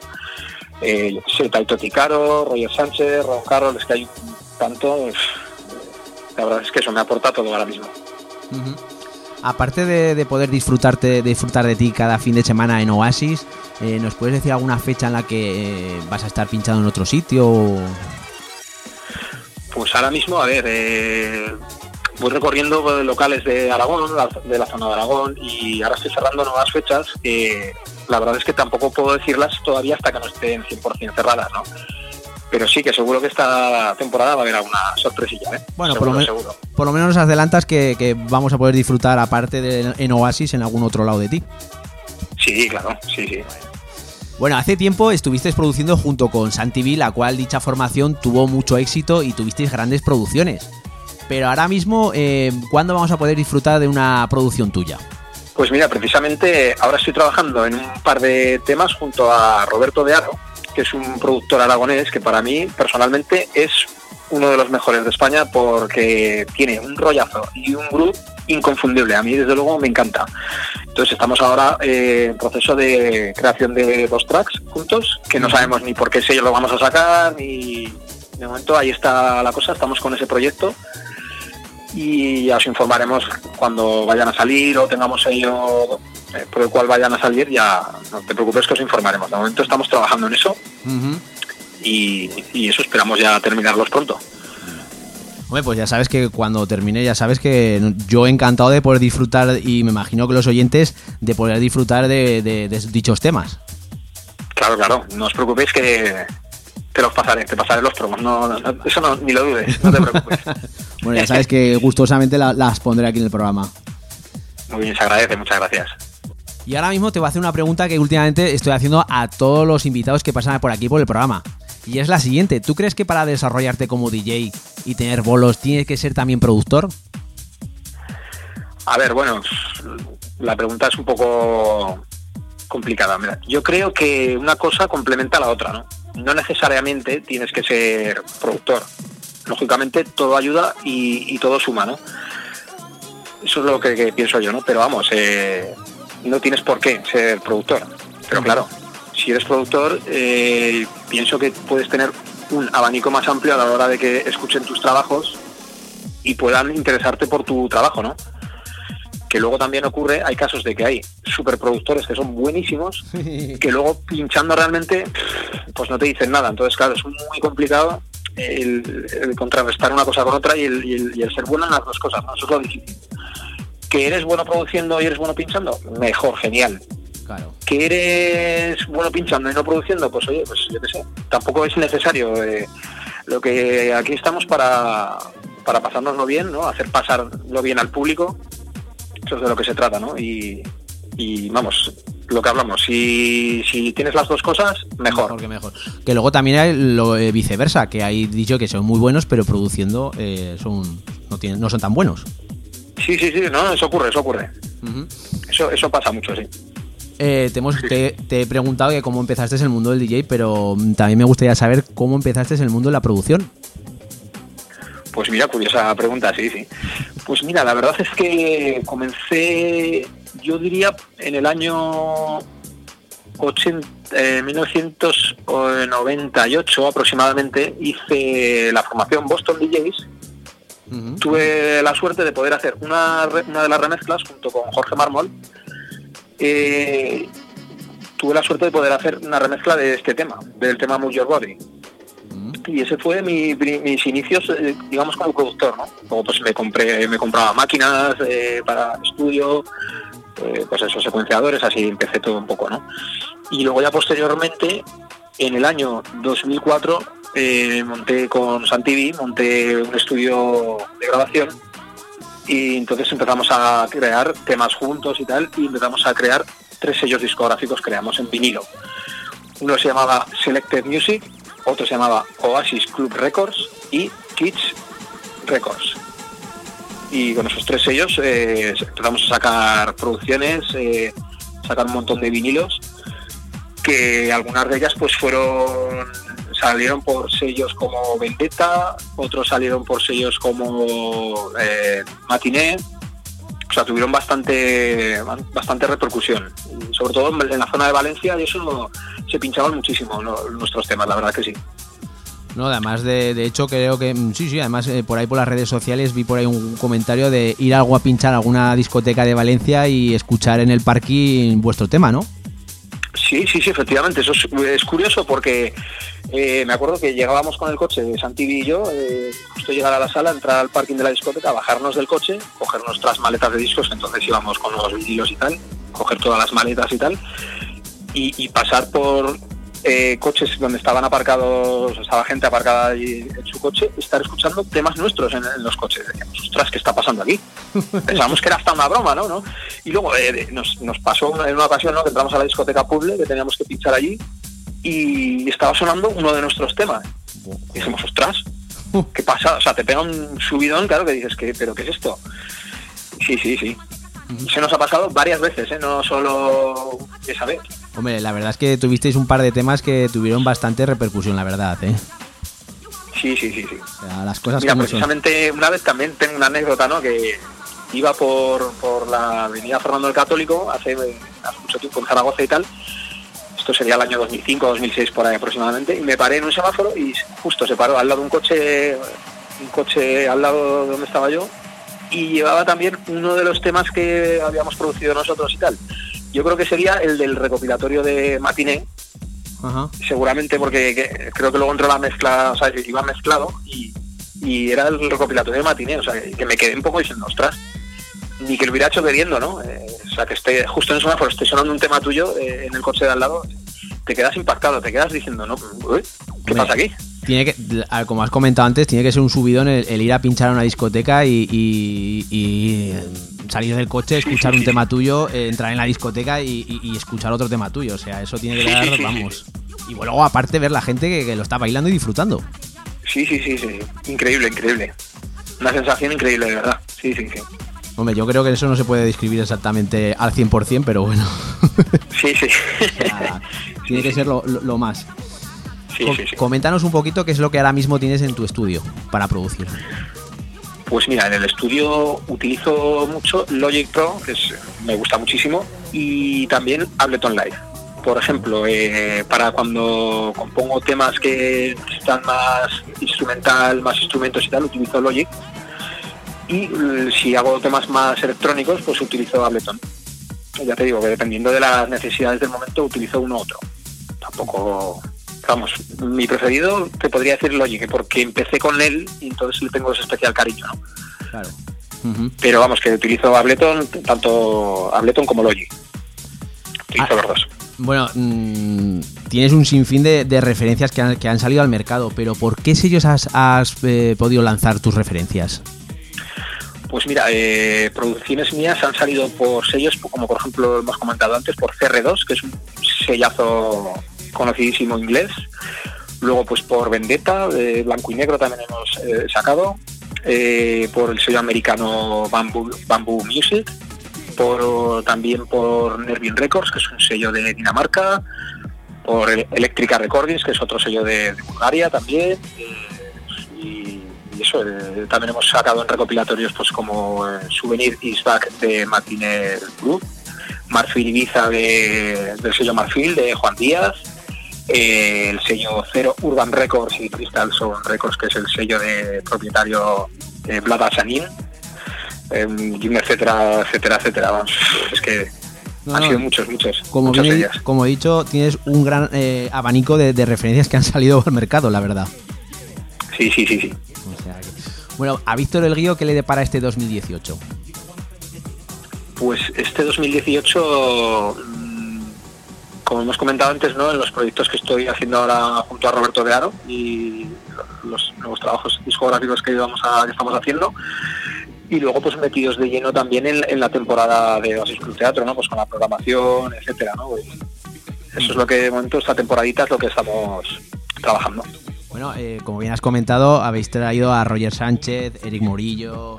eh, Taito Ticaro, Roger Sánchez, Ron Carroll, es que hay tanto, la verdad es que eso me aporta todo ahora mismo. Aparte de, de poder disfrutarte, disfrutar de ti cada fin de semana en Oasis, eh, ¿nos puedes decir alguna fecha en la que eh, vas a estar pinchado en otro sitio? Pues ahora mismo, a ver, eh, voy recorriendo locales de Aragón, de la zona de Aragón, y ahora estoy cerrando nuevas fechas. que la verdad es que tampoco puedo decirlas todavía hasta que no estén 100% cerradas, ¿no? Pero sí que seguro que esta temporada va a haber alguna sorpresilla, ¿eh? Bueno, seguro, por lo, seguro. por lo menos nos adelantas que, que vamos a poder disfrutar, aparte de en Oasis, en algún otro lado de ti. Sí, claro, sí, sí. Bueno, hace tiempo estuvisteis produciendo junto con Santivi, la cual dicha formación tuvo mucho éxito y tuvisteis grandes producciones. Pero ahora mismo, eh, ¿cuándo vamos a poder disfrutar de una producción tuya? Pues mira, precisamente ahora estoy trabajando en un par de temas junto a Roberto de Aro, que es un productor aragonés que para mí personalmente es uno de los mejores de España porque tiene un rollazo y un groove inconfundible. A mí desde luego me encanta. Entonces estamos ahora eh, en proceso de creación de dos tracks juntos, que no sabemos ni por qué sello lo vamos a sacar, ni de momento ahí está la cosa, estamos con ese proyecto y ya os informaremos cuando vayan a salir o tengamos ello eh, por el cual vayan a salir, ya no te preocupes que os informaremos. De momento estamos trabajando en eso y, y eso esperamos ya terminarlos pronto. Hombre, pues ya sabes que cuando termine, ya sabes que yo encantado de poder disfrutar y me imagino que los oyentes de poder disfrutar de, de- de dichos temas. Claro, claro, no os preocupéis que te los pasaré, te pasaré los promos, no, no- no, eso no, ni lo dudes, no te preocupes. Bueno, ya sabes que gustosamente la- las pondré aquí en el programa. Muy bien, se agradece, muchas gracias. Y ahora mismo te voy a hacer una pregunta que últimamente estoy haciendo a todos los invitados que pasan por aquí por el programa. Y es la siguiente, ¿tú crees que para desarrollarte como DJ y tener bolos tienes que ser también productor? A ver, bueno, la pregunta es un poco complicada. Mira, yo creo que una cosa complementa a la otra, ¿no? No necesariamente tienes que ser productor. Lógicamente todo ayuda y, y todo suma, ¿no? Eso es lo que, que pienso yo, ¿no? Pero vamos, eh, no tienes por qué ser productor. Pero claro, si eres productor, eh, pienso que puedes tener un abanico más amplio a la hora de que escuchen tus trabajos y puedan interesarte por tu trabajo, ¿no? Que luego también ocurre, hay casos de que hay superproductores que son buenísimos, que luego pinchando realmente, pues no te dicen nada. Entonces, claro, es muy complicado el, el contrarrestar una cosa con otra y el, y el- y el ser bueno en las dos cosas, ¿no? Eso es lo difícil. Que eres bueno produciendo y eres bueno pinchando, mejor, genial. Claro. Que eres bueno pinchando y no produciendo, pues oye, pues yo qué sé, tampoco es necesario. eh, lo que aquí estamos para, para pasárnoslo bien, ¿no? Hacer pasarlo bien al público eso es de lo que se trata, ¿no? Y, y vamos, lo que hablamos, si, si tienes las dos cosas, mejor. que mejor. Que luego también hay lo eh, viceversa, que hay dicho que son muy buenos, pero produciendo eh, son no, tienen, no son tan buenos. Sí, sí, sí, no, eso ocurre, eso ocurre. Eso, eso pasa mucho, sí. Eh, te, hemos- te- te he preguntado que cómo empezaste en el mundo del DJ, pero mm, también me gustaría saber cómo empezaste en el mundo de la producción. Pues mira, curiosa pregunta, sí, sí. Pues mira, la verdad es que comencé, yo diría, en el año 80, eh, 1998 aproximadamente, hice la formación Boston DJs. Tuve la suerte de poder hacer una, una de las remezclas junto con Jorge Mármol. Eh, tuve la suerte de poder hacer una remezcla de este tema, del tema Move Your Body y ese fue mis inicios eh, digamos como productor no luego pues me compré me compraba máquinas eh, para estudio eh, pues esos secuenciadores así empecé todo un poco no y luego ya posteriormente en el año 2004 eh, monté con Santivi monté un estudio de grabación y entonces empezamos a crear temas juntos y tal y empezamos a crear tres sellos discográficos creamos en vinilo. Uno se llamaba Selected Music, otro se llamaba Oasis Club Records y Kids Records. Y con esos tres sellos eh, empezamos a sacar producciones, eh, sacar un montón de vinilos, que algunas de ellas pues fueron salieron por sellos como Vendetta, otros salieron por sellos como eh, Matiné, o sea, tuvieron bastante bastante repercusión. Sobre todo en la zona de Valencia y eso se pinchaban muchísimo ¿no? nuestros temas, la verdad que sí. No, además de, de hecho creo que mm, sí, sí, además eh, por ahí por las redes sociales vi por ahí un comentario de ir algo a pinchar a alguna discoteca de Valencia y escuchar en el parking vuestro tema, ¿no? Sí, sí, sí, efectivamente. Eso es, es curioso porque eh, me acuerdo que llegábamos con el coche de Santivi y yo, eh, justo llegar a la sala, entrar al parking de la discoteca, bajarnos del coche, coger nuestras maletas de discos, entonces íbamos con los vinilos y tal, coger todas las maletas y tal, y, y pasar por eh, coches donde estaban aparcados, estaba gente aparcada allí en su coche, estar escuchando temas nuestros en, en los coches. Decíamos, ostras, ¿qué está pasando aquí? Pensábamos que era hasta una broma, ¿no? ¿No? Y luego eh, nos, nos pasó en una ocasión ¿no? que entramos a la discoteca Puble, que teníamos que pinchar allí, y estaba sonando uno de nuestros temas. Y dijimos, ostras, ¿qué pasa? O sea, te pega un subidón, claro, que dices, ¿qué, ¿pero qué es esto? Sí, sí, sí. Se nos ha pasado varias veces, ¿eh? no solo esa vez. Hombre, la verdad es que tuvisteis un par de temas que tuvieron bastante repercusión, la verdad, ¿eh? Sí, sí, sí, sí. O sea, las cosas Mira, como son. precisamente una vez también tengo una anécdota, ¿no? Que iba por, por la avenida Fernando el Católico hace, hace mucho tiempo en Zaragoza y tal. Esto sería el año 2005 2006 por ahí aproximadamente. Y me paré en un semáforo y justo se paró al lado de un coche, un coche al lado de donde estaba yo. Y llevaba también uno de los temas que habíamos producido nosotros y tal. Yo creo que sería el del recopilatorio de Matiné, Ajá. seguramente porque que- creo que luego entró la mezcla, o sea, iba mezclado y, y era el recopilatorio de Matiné, o sea, que me quedé un poco diciendo, ostras, ni que lo hubiera hecho queriendo, ¿no? Eh, o sea, que esté justo en el semáforo, esté sonando un tema tuyo eh, en el coche de al lado, te quedas impactado, te quedas diciendo, no, uy, ¿qué Hombre, pasa aquí? Tiene que, como has comentado antes, tiene que ser un subidón el, el ir a pinchar a una discoteca y, y- y, salir del coche, escuchar un tema tuyo, eh, entrar en la discoteca y, y- y escuchar otro tema tuyo. O sea, eso tiene que dar, vamos. Y luego, aparte, ver la gente que, que lo está bailando y disfrutando. Sí, sí, sí, sí, increíble, increíble. Una sensación increíble, de verdad. Sí, sí, sí. Hombre, yo creo que eso no se puede describir exactamente al 100%, pero bueno. Sí, sí. O sea, tiene que ser lo, lo- lo más. Sí, Com- sí, sí. Coméntanos un poquito qué es lo que ahora mismo tienes en tu estudio para producir. Pues mira, en el estudio utilizo mucho Logic Pro, que me gusta muchísimo, y también Ableton Live. Por ejemplo, eh, para cuando compongo temas que necesitan más instrumental, más instrumentos y tal, utilizo Logic. Y eh, si hago temas más electrónicos, pues utilizo Ableton. Ya te digo que dependiendo de las necesidades del momento, utilizo uno u otro. Tampoco, vamos, mi preferido te podría decir Logic, porque empecé con él y entonces le tengo ese especial cariño, ¿no? Claro. Pero vamos, que utilizo Ableton, tanto Ableton como Logic. Utilizo Ah. los dos. Bueno, mm, tienes un sinfín de, de referencias que han, que han salido al mercado, pero ¿por qué sellos has, has, eh, podido lanzar tus referencias? Pues mira, eh, producciones mías han salido por sellos, como por ejemplo hemos comentado antes, por CR2, que es un sellazo conocidísimo inglés. Luego pues por Vendetta, de blanco y negro también hemos eh, sacado. Eh, por el sello americano Bamboo, Bamboo Music. Por, también por Nervin Records, que es un sello de Dinamarca. Por El- Electrica Recordings, que es otro sello de, Bulgaria también. eh, y, eso, eh, también hemos sacado en recopilatorios pues como eh, Souvenir is Back de Martínez Club, Marfil Ibiza de- del sello Marfil de Juan Díaz, eh, el sello Cero Urban Records y Crystal Sound Records, que es el sello de propietario de Vlad Asanin, eh, un etcétera, etcétera, etcétera. Vamos, es que No, han sido muchos, muchos, Como, muchas bien ellas. como he dicho, tienes un gran eh, abanico de, de referencias que han salido al mercado, la verdad. Sí, sí, sí, sí. O sea que- Bueno, a Víctor El Guío, ¿qué le depara este 2018? Pues este 2018, mm, como hemos comentado antes, ¿no? en los proyectos que estoy haciendo ahora junto a Roberto de Aro y los nuevos trabajos discográficos que, vamos a, estamos haciendo, y luego pues metidos de lleno también en, la temporada de Oasis Club Teatro, ¿no? pues con la programación, etcétera. ¿no? Y eso es lo que de momento esta temporadita es lo que estamos trabajando. Bueno, eh, como bien has comentado, habéis traído a Roger Sánchez, Eric Morillo,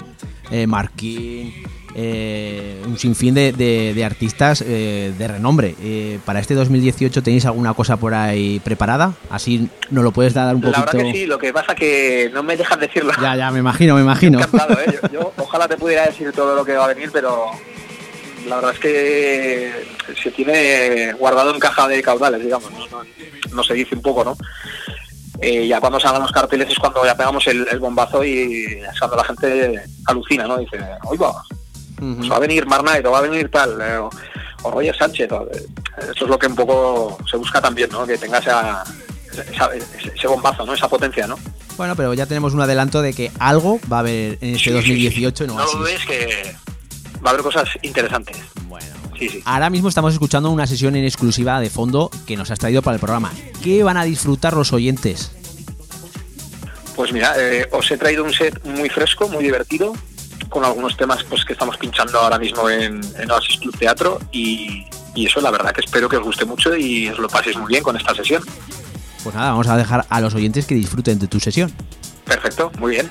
eh, Marquín, eh, un sinfín de, de- de artistas eh, de renombre. Eh, ¿Para este 2018 tenéis alguna cosa por ahí preparada? Así nos lo puedes dar un La poquito. verdad que sí, lo que pasa que no me dejan decirlo. Ya, ya, me imagino, me imagino. Encantado, ¿eh? yo, yo ojalá te pudiera decir todo lo que va a venir, pero la verdad es que se tiene guardado en caja de caudales, digamos, no, no, no se dice un poco, ¿no? Eh, ya cuando salgan los carteles es cuando ya pegamos el, el bombazo y es cuando la gente alucina, ¿no? Dice, oiga, pues va a venir Marnight o va a venir tal, eh, o, o Roger Sánchez. o, eh, eso es lo que un poco se busca también, ¿no? Que tenga esa, esa- ese bombazo, ¿no? Esa potencia, ¿no? Bueno, pero ya tenemos un adelanto de que algo va a haber en este Sí, sí, 2018 sí. en No Oasis. lo dudes que va a haber cosas interesantes. Bueno, Sí, sí. Ahora mismo estamos escuchando una sesión en exclusiva de fondo que nos has traído para el programa. ¿Qué van a disfrutar los oyentes? Pues mira, eh, os he traído un set muy fresco, muy divertido, con algunos temas pues que estamos pinchando ahora mismo en, en Oasis Club Teatro y, y eso la verdad que espero que os guste mucho y os lo paséis muy bien con esta sesión. Pues nada, vamos a dejar a los oyentes que disfruten de tu sesión. Perfecto, muy bien.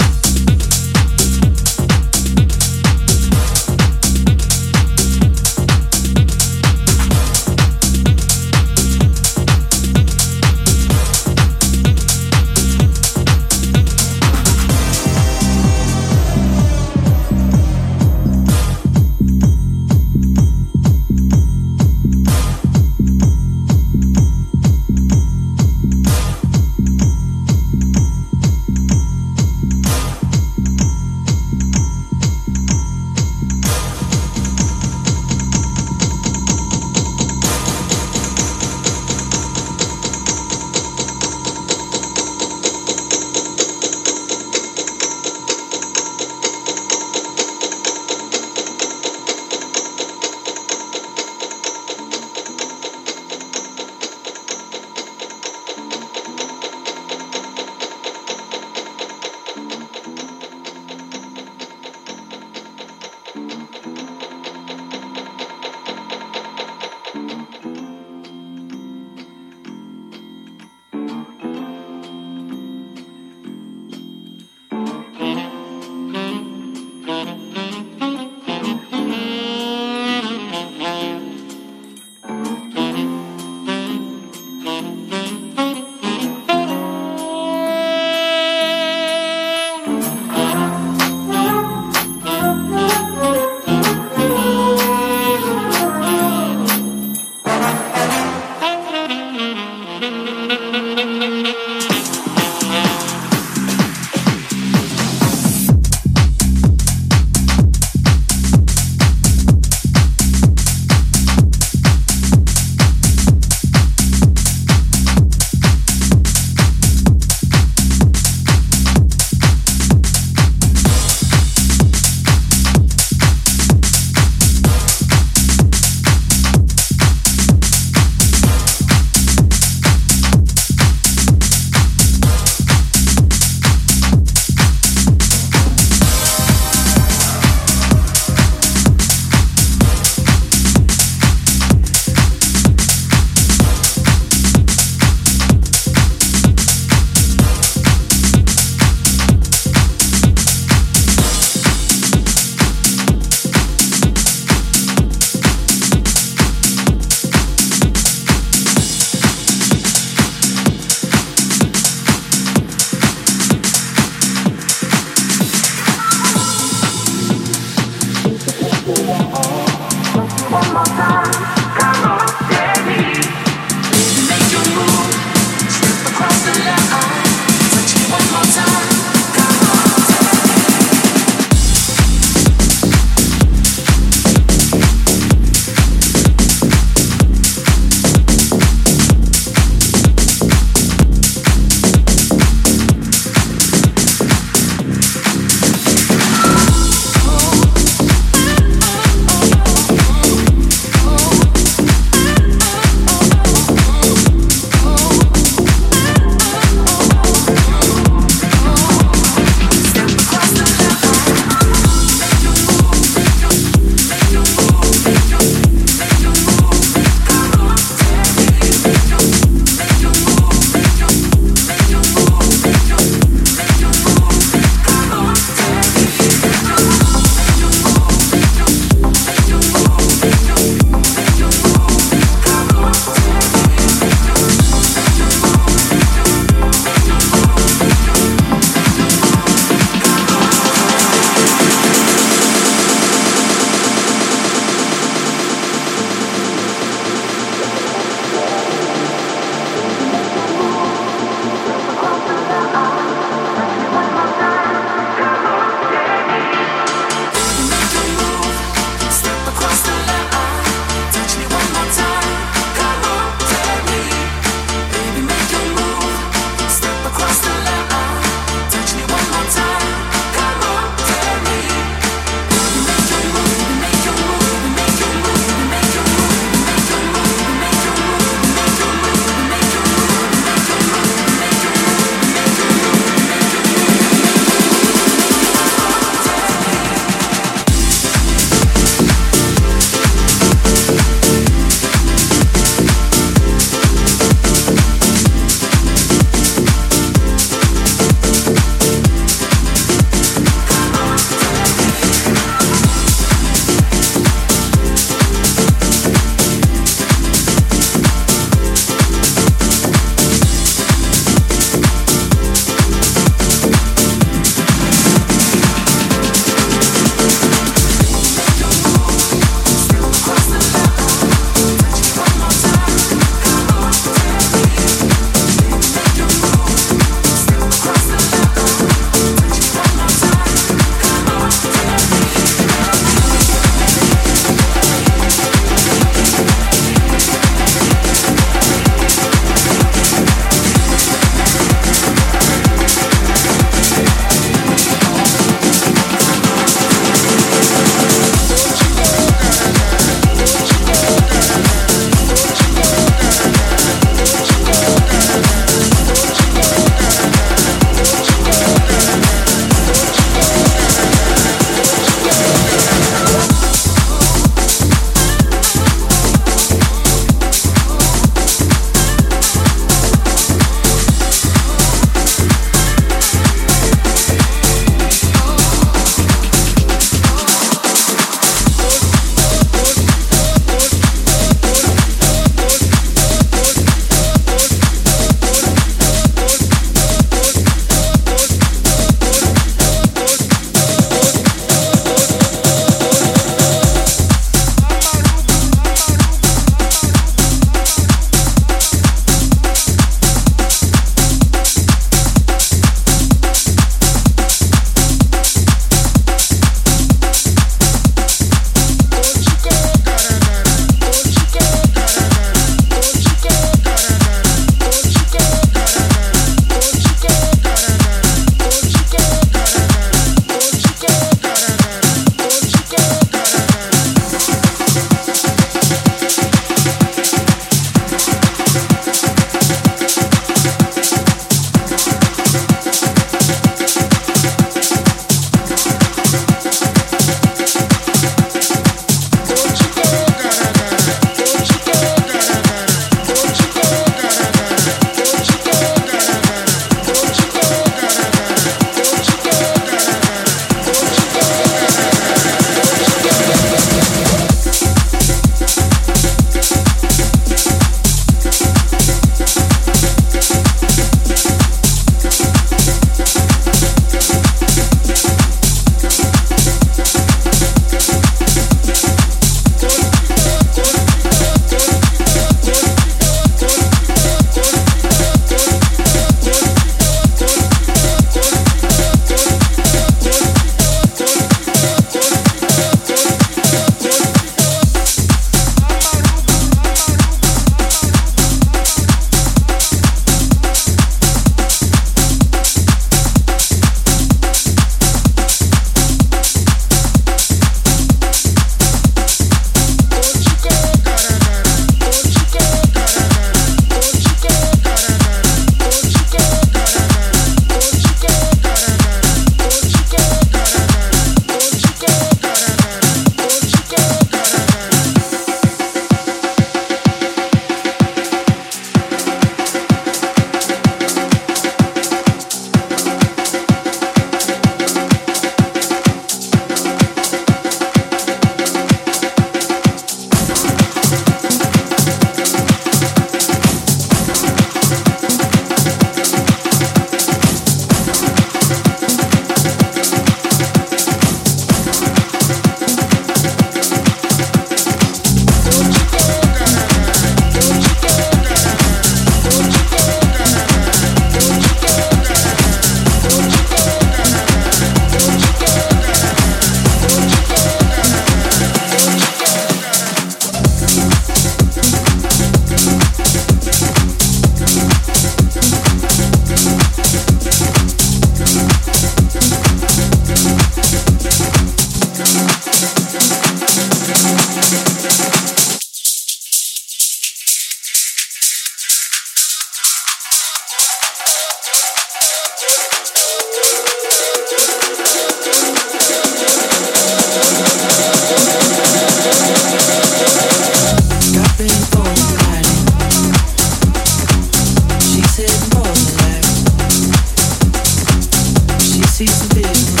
cease to be.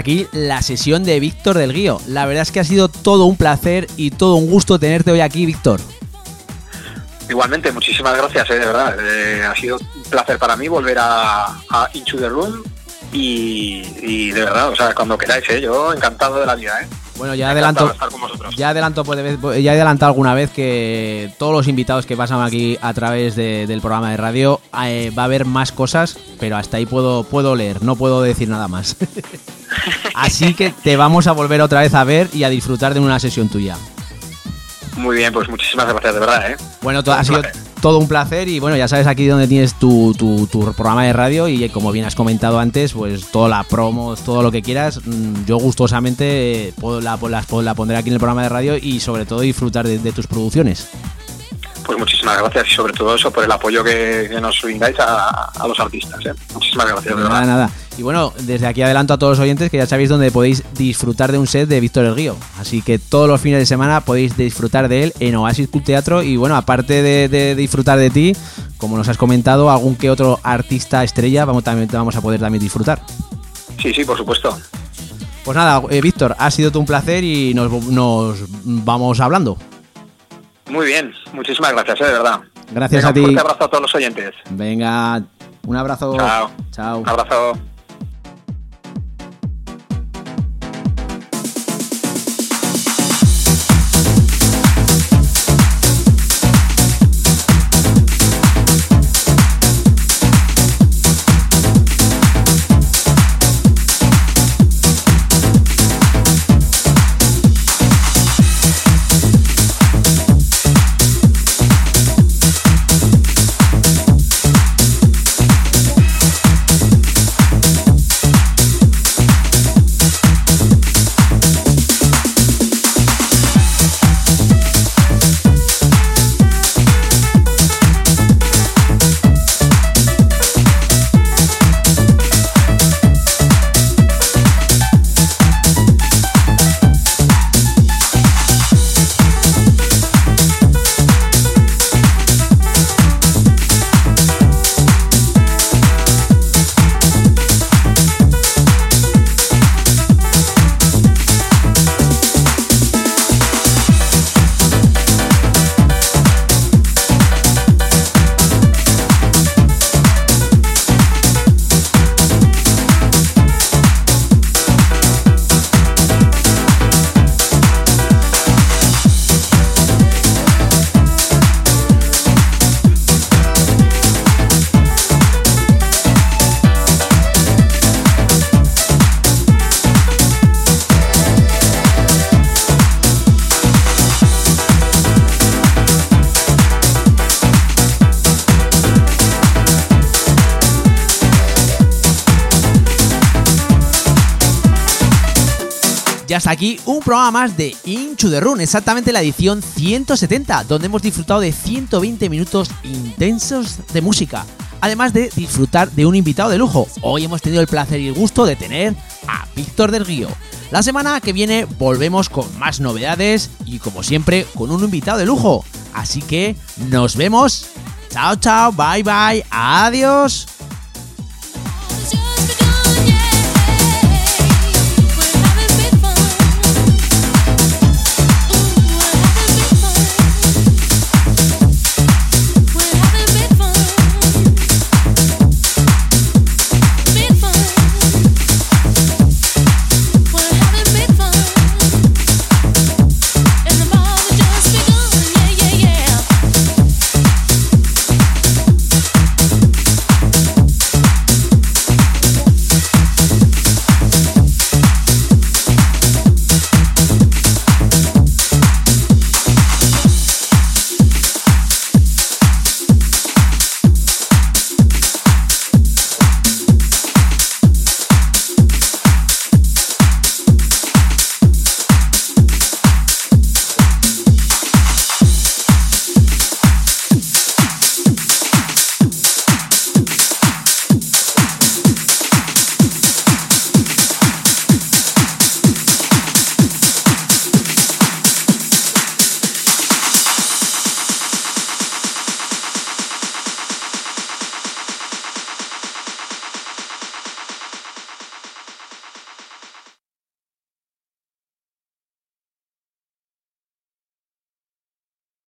Aquí la sesión de Víctor del Guío. La verdad es que ha sido todo un placer y todo un gusto tenerte hoy aquí, Víctor. Igualmente, muchísimas gracias, eh, de verdad. Eh, ha sido un placer para mí volver a, a Into the Room y, y de verdad, o sea, cuando queráis, eh, yo encantado de la vida. Eh. Bueno, ya adelanto, ya adelanto, pues, vez- ya he adelantado alguna vez que todos los invitados que pasan aquí a través de- del programa de radio eh, va a haber más cosas, pero hasta ahí puedo, puedo leer, no puedo decir nada más. Así que te vamos a volver otra vez a ver y a disfrutar de una sesión tuya. Muy bien, pues muchísimas gracias, de verdad. Eh. Bueno, ha sido todo un placer y bueno, ya sabes aquí donde tienes tu, tu- tu programa de radio y como bien has comentado antes, pues toda la promo, todo lo que quieras, mm, yo gustosamente eh, puedo la, puedo- la pondré aquí en el programa de radio y sobre todo disfrutar de, de tus producciones. Pues muchísimas gracias y sobre todo eso por el apoyo que, que nos brindáis a, a los artistas. Eh. Muchísimas gracias, de Nada, nada. Y bueno, desde aquí adelanto a todos los oyentes que ya sabéis dónde podéis disfrutar de un set de Víctor El Guío. Así que todos los fines de semana podéis disfrutar de él en Oasis Cult Teatro. Y bueno, aparte de, de disfrutar de ti, como nos has comentado, algún que otro artista estrella vamos, también vamos a poder también disfrutar. Sí, sí, por supuesto. Pues nada, eh, Víctor, ha sido todo un placer y nos, nos vamos hablando. Muy bien, muchísimas gracias, eh, de verdad. Gracias Venga, a ti. Un fuerte abrazo a todos los oyentes. Venga, un abrazo. Chao. Chao. Un abrazo. Un programa más de Into the Run, exactamente la edición 170, donde hemos disfrutado de 120 minutos intensos de música, además de disfrutar de un invitado de lujo. Hoy hemos tenido el placer y el gusto de tener a Víctor del Guío. La semana que viene volvemos con más novedades y como siempre con un invitado de lujo. Así que nos vemos. Chao, chao, bye, bye, adiós.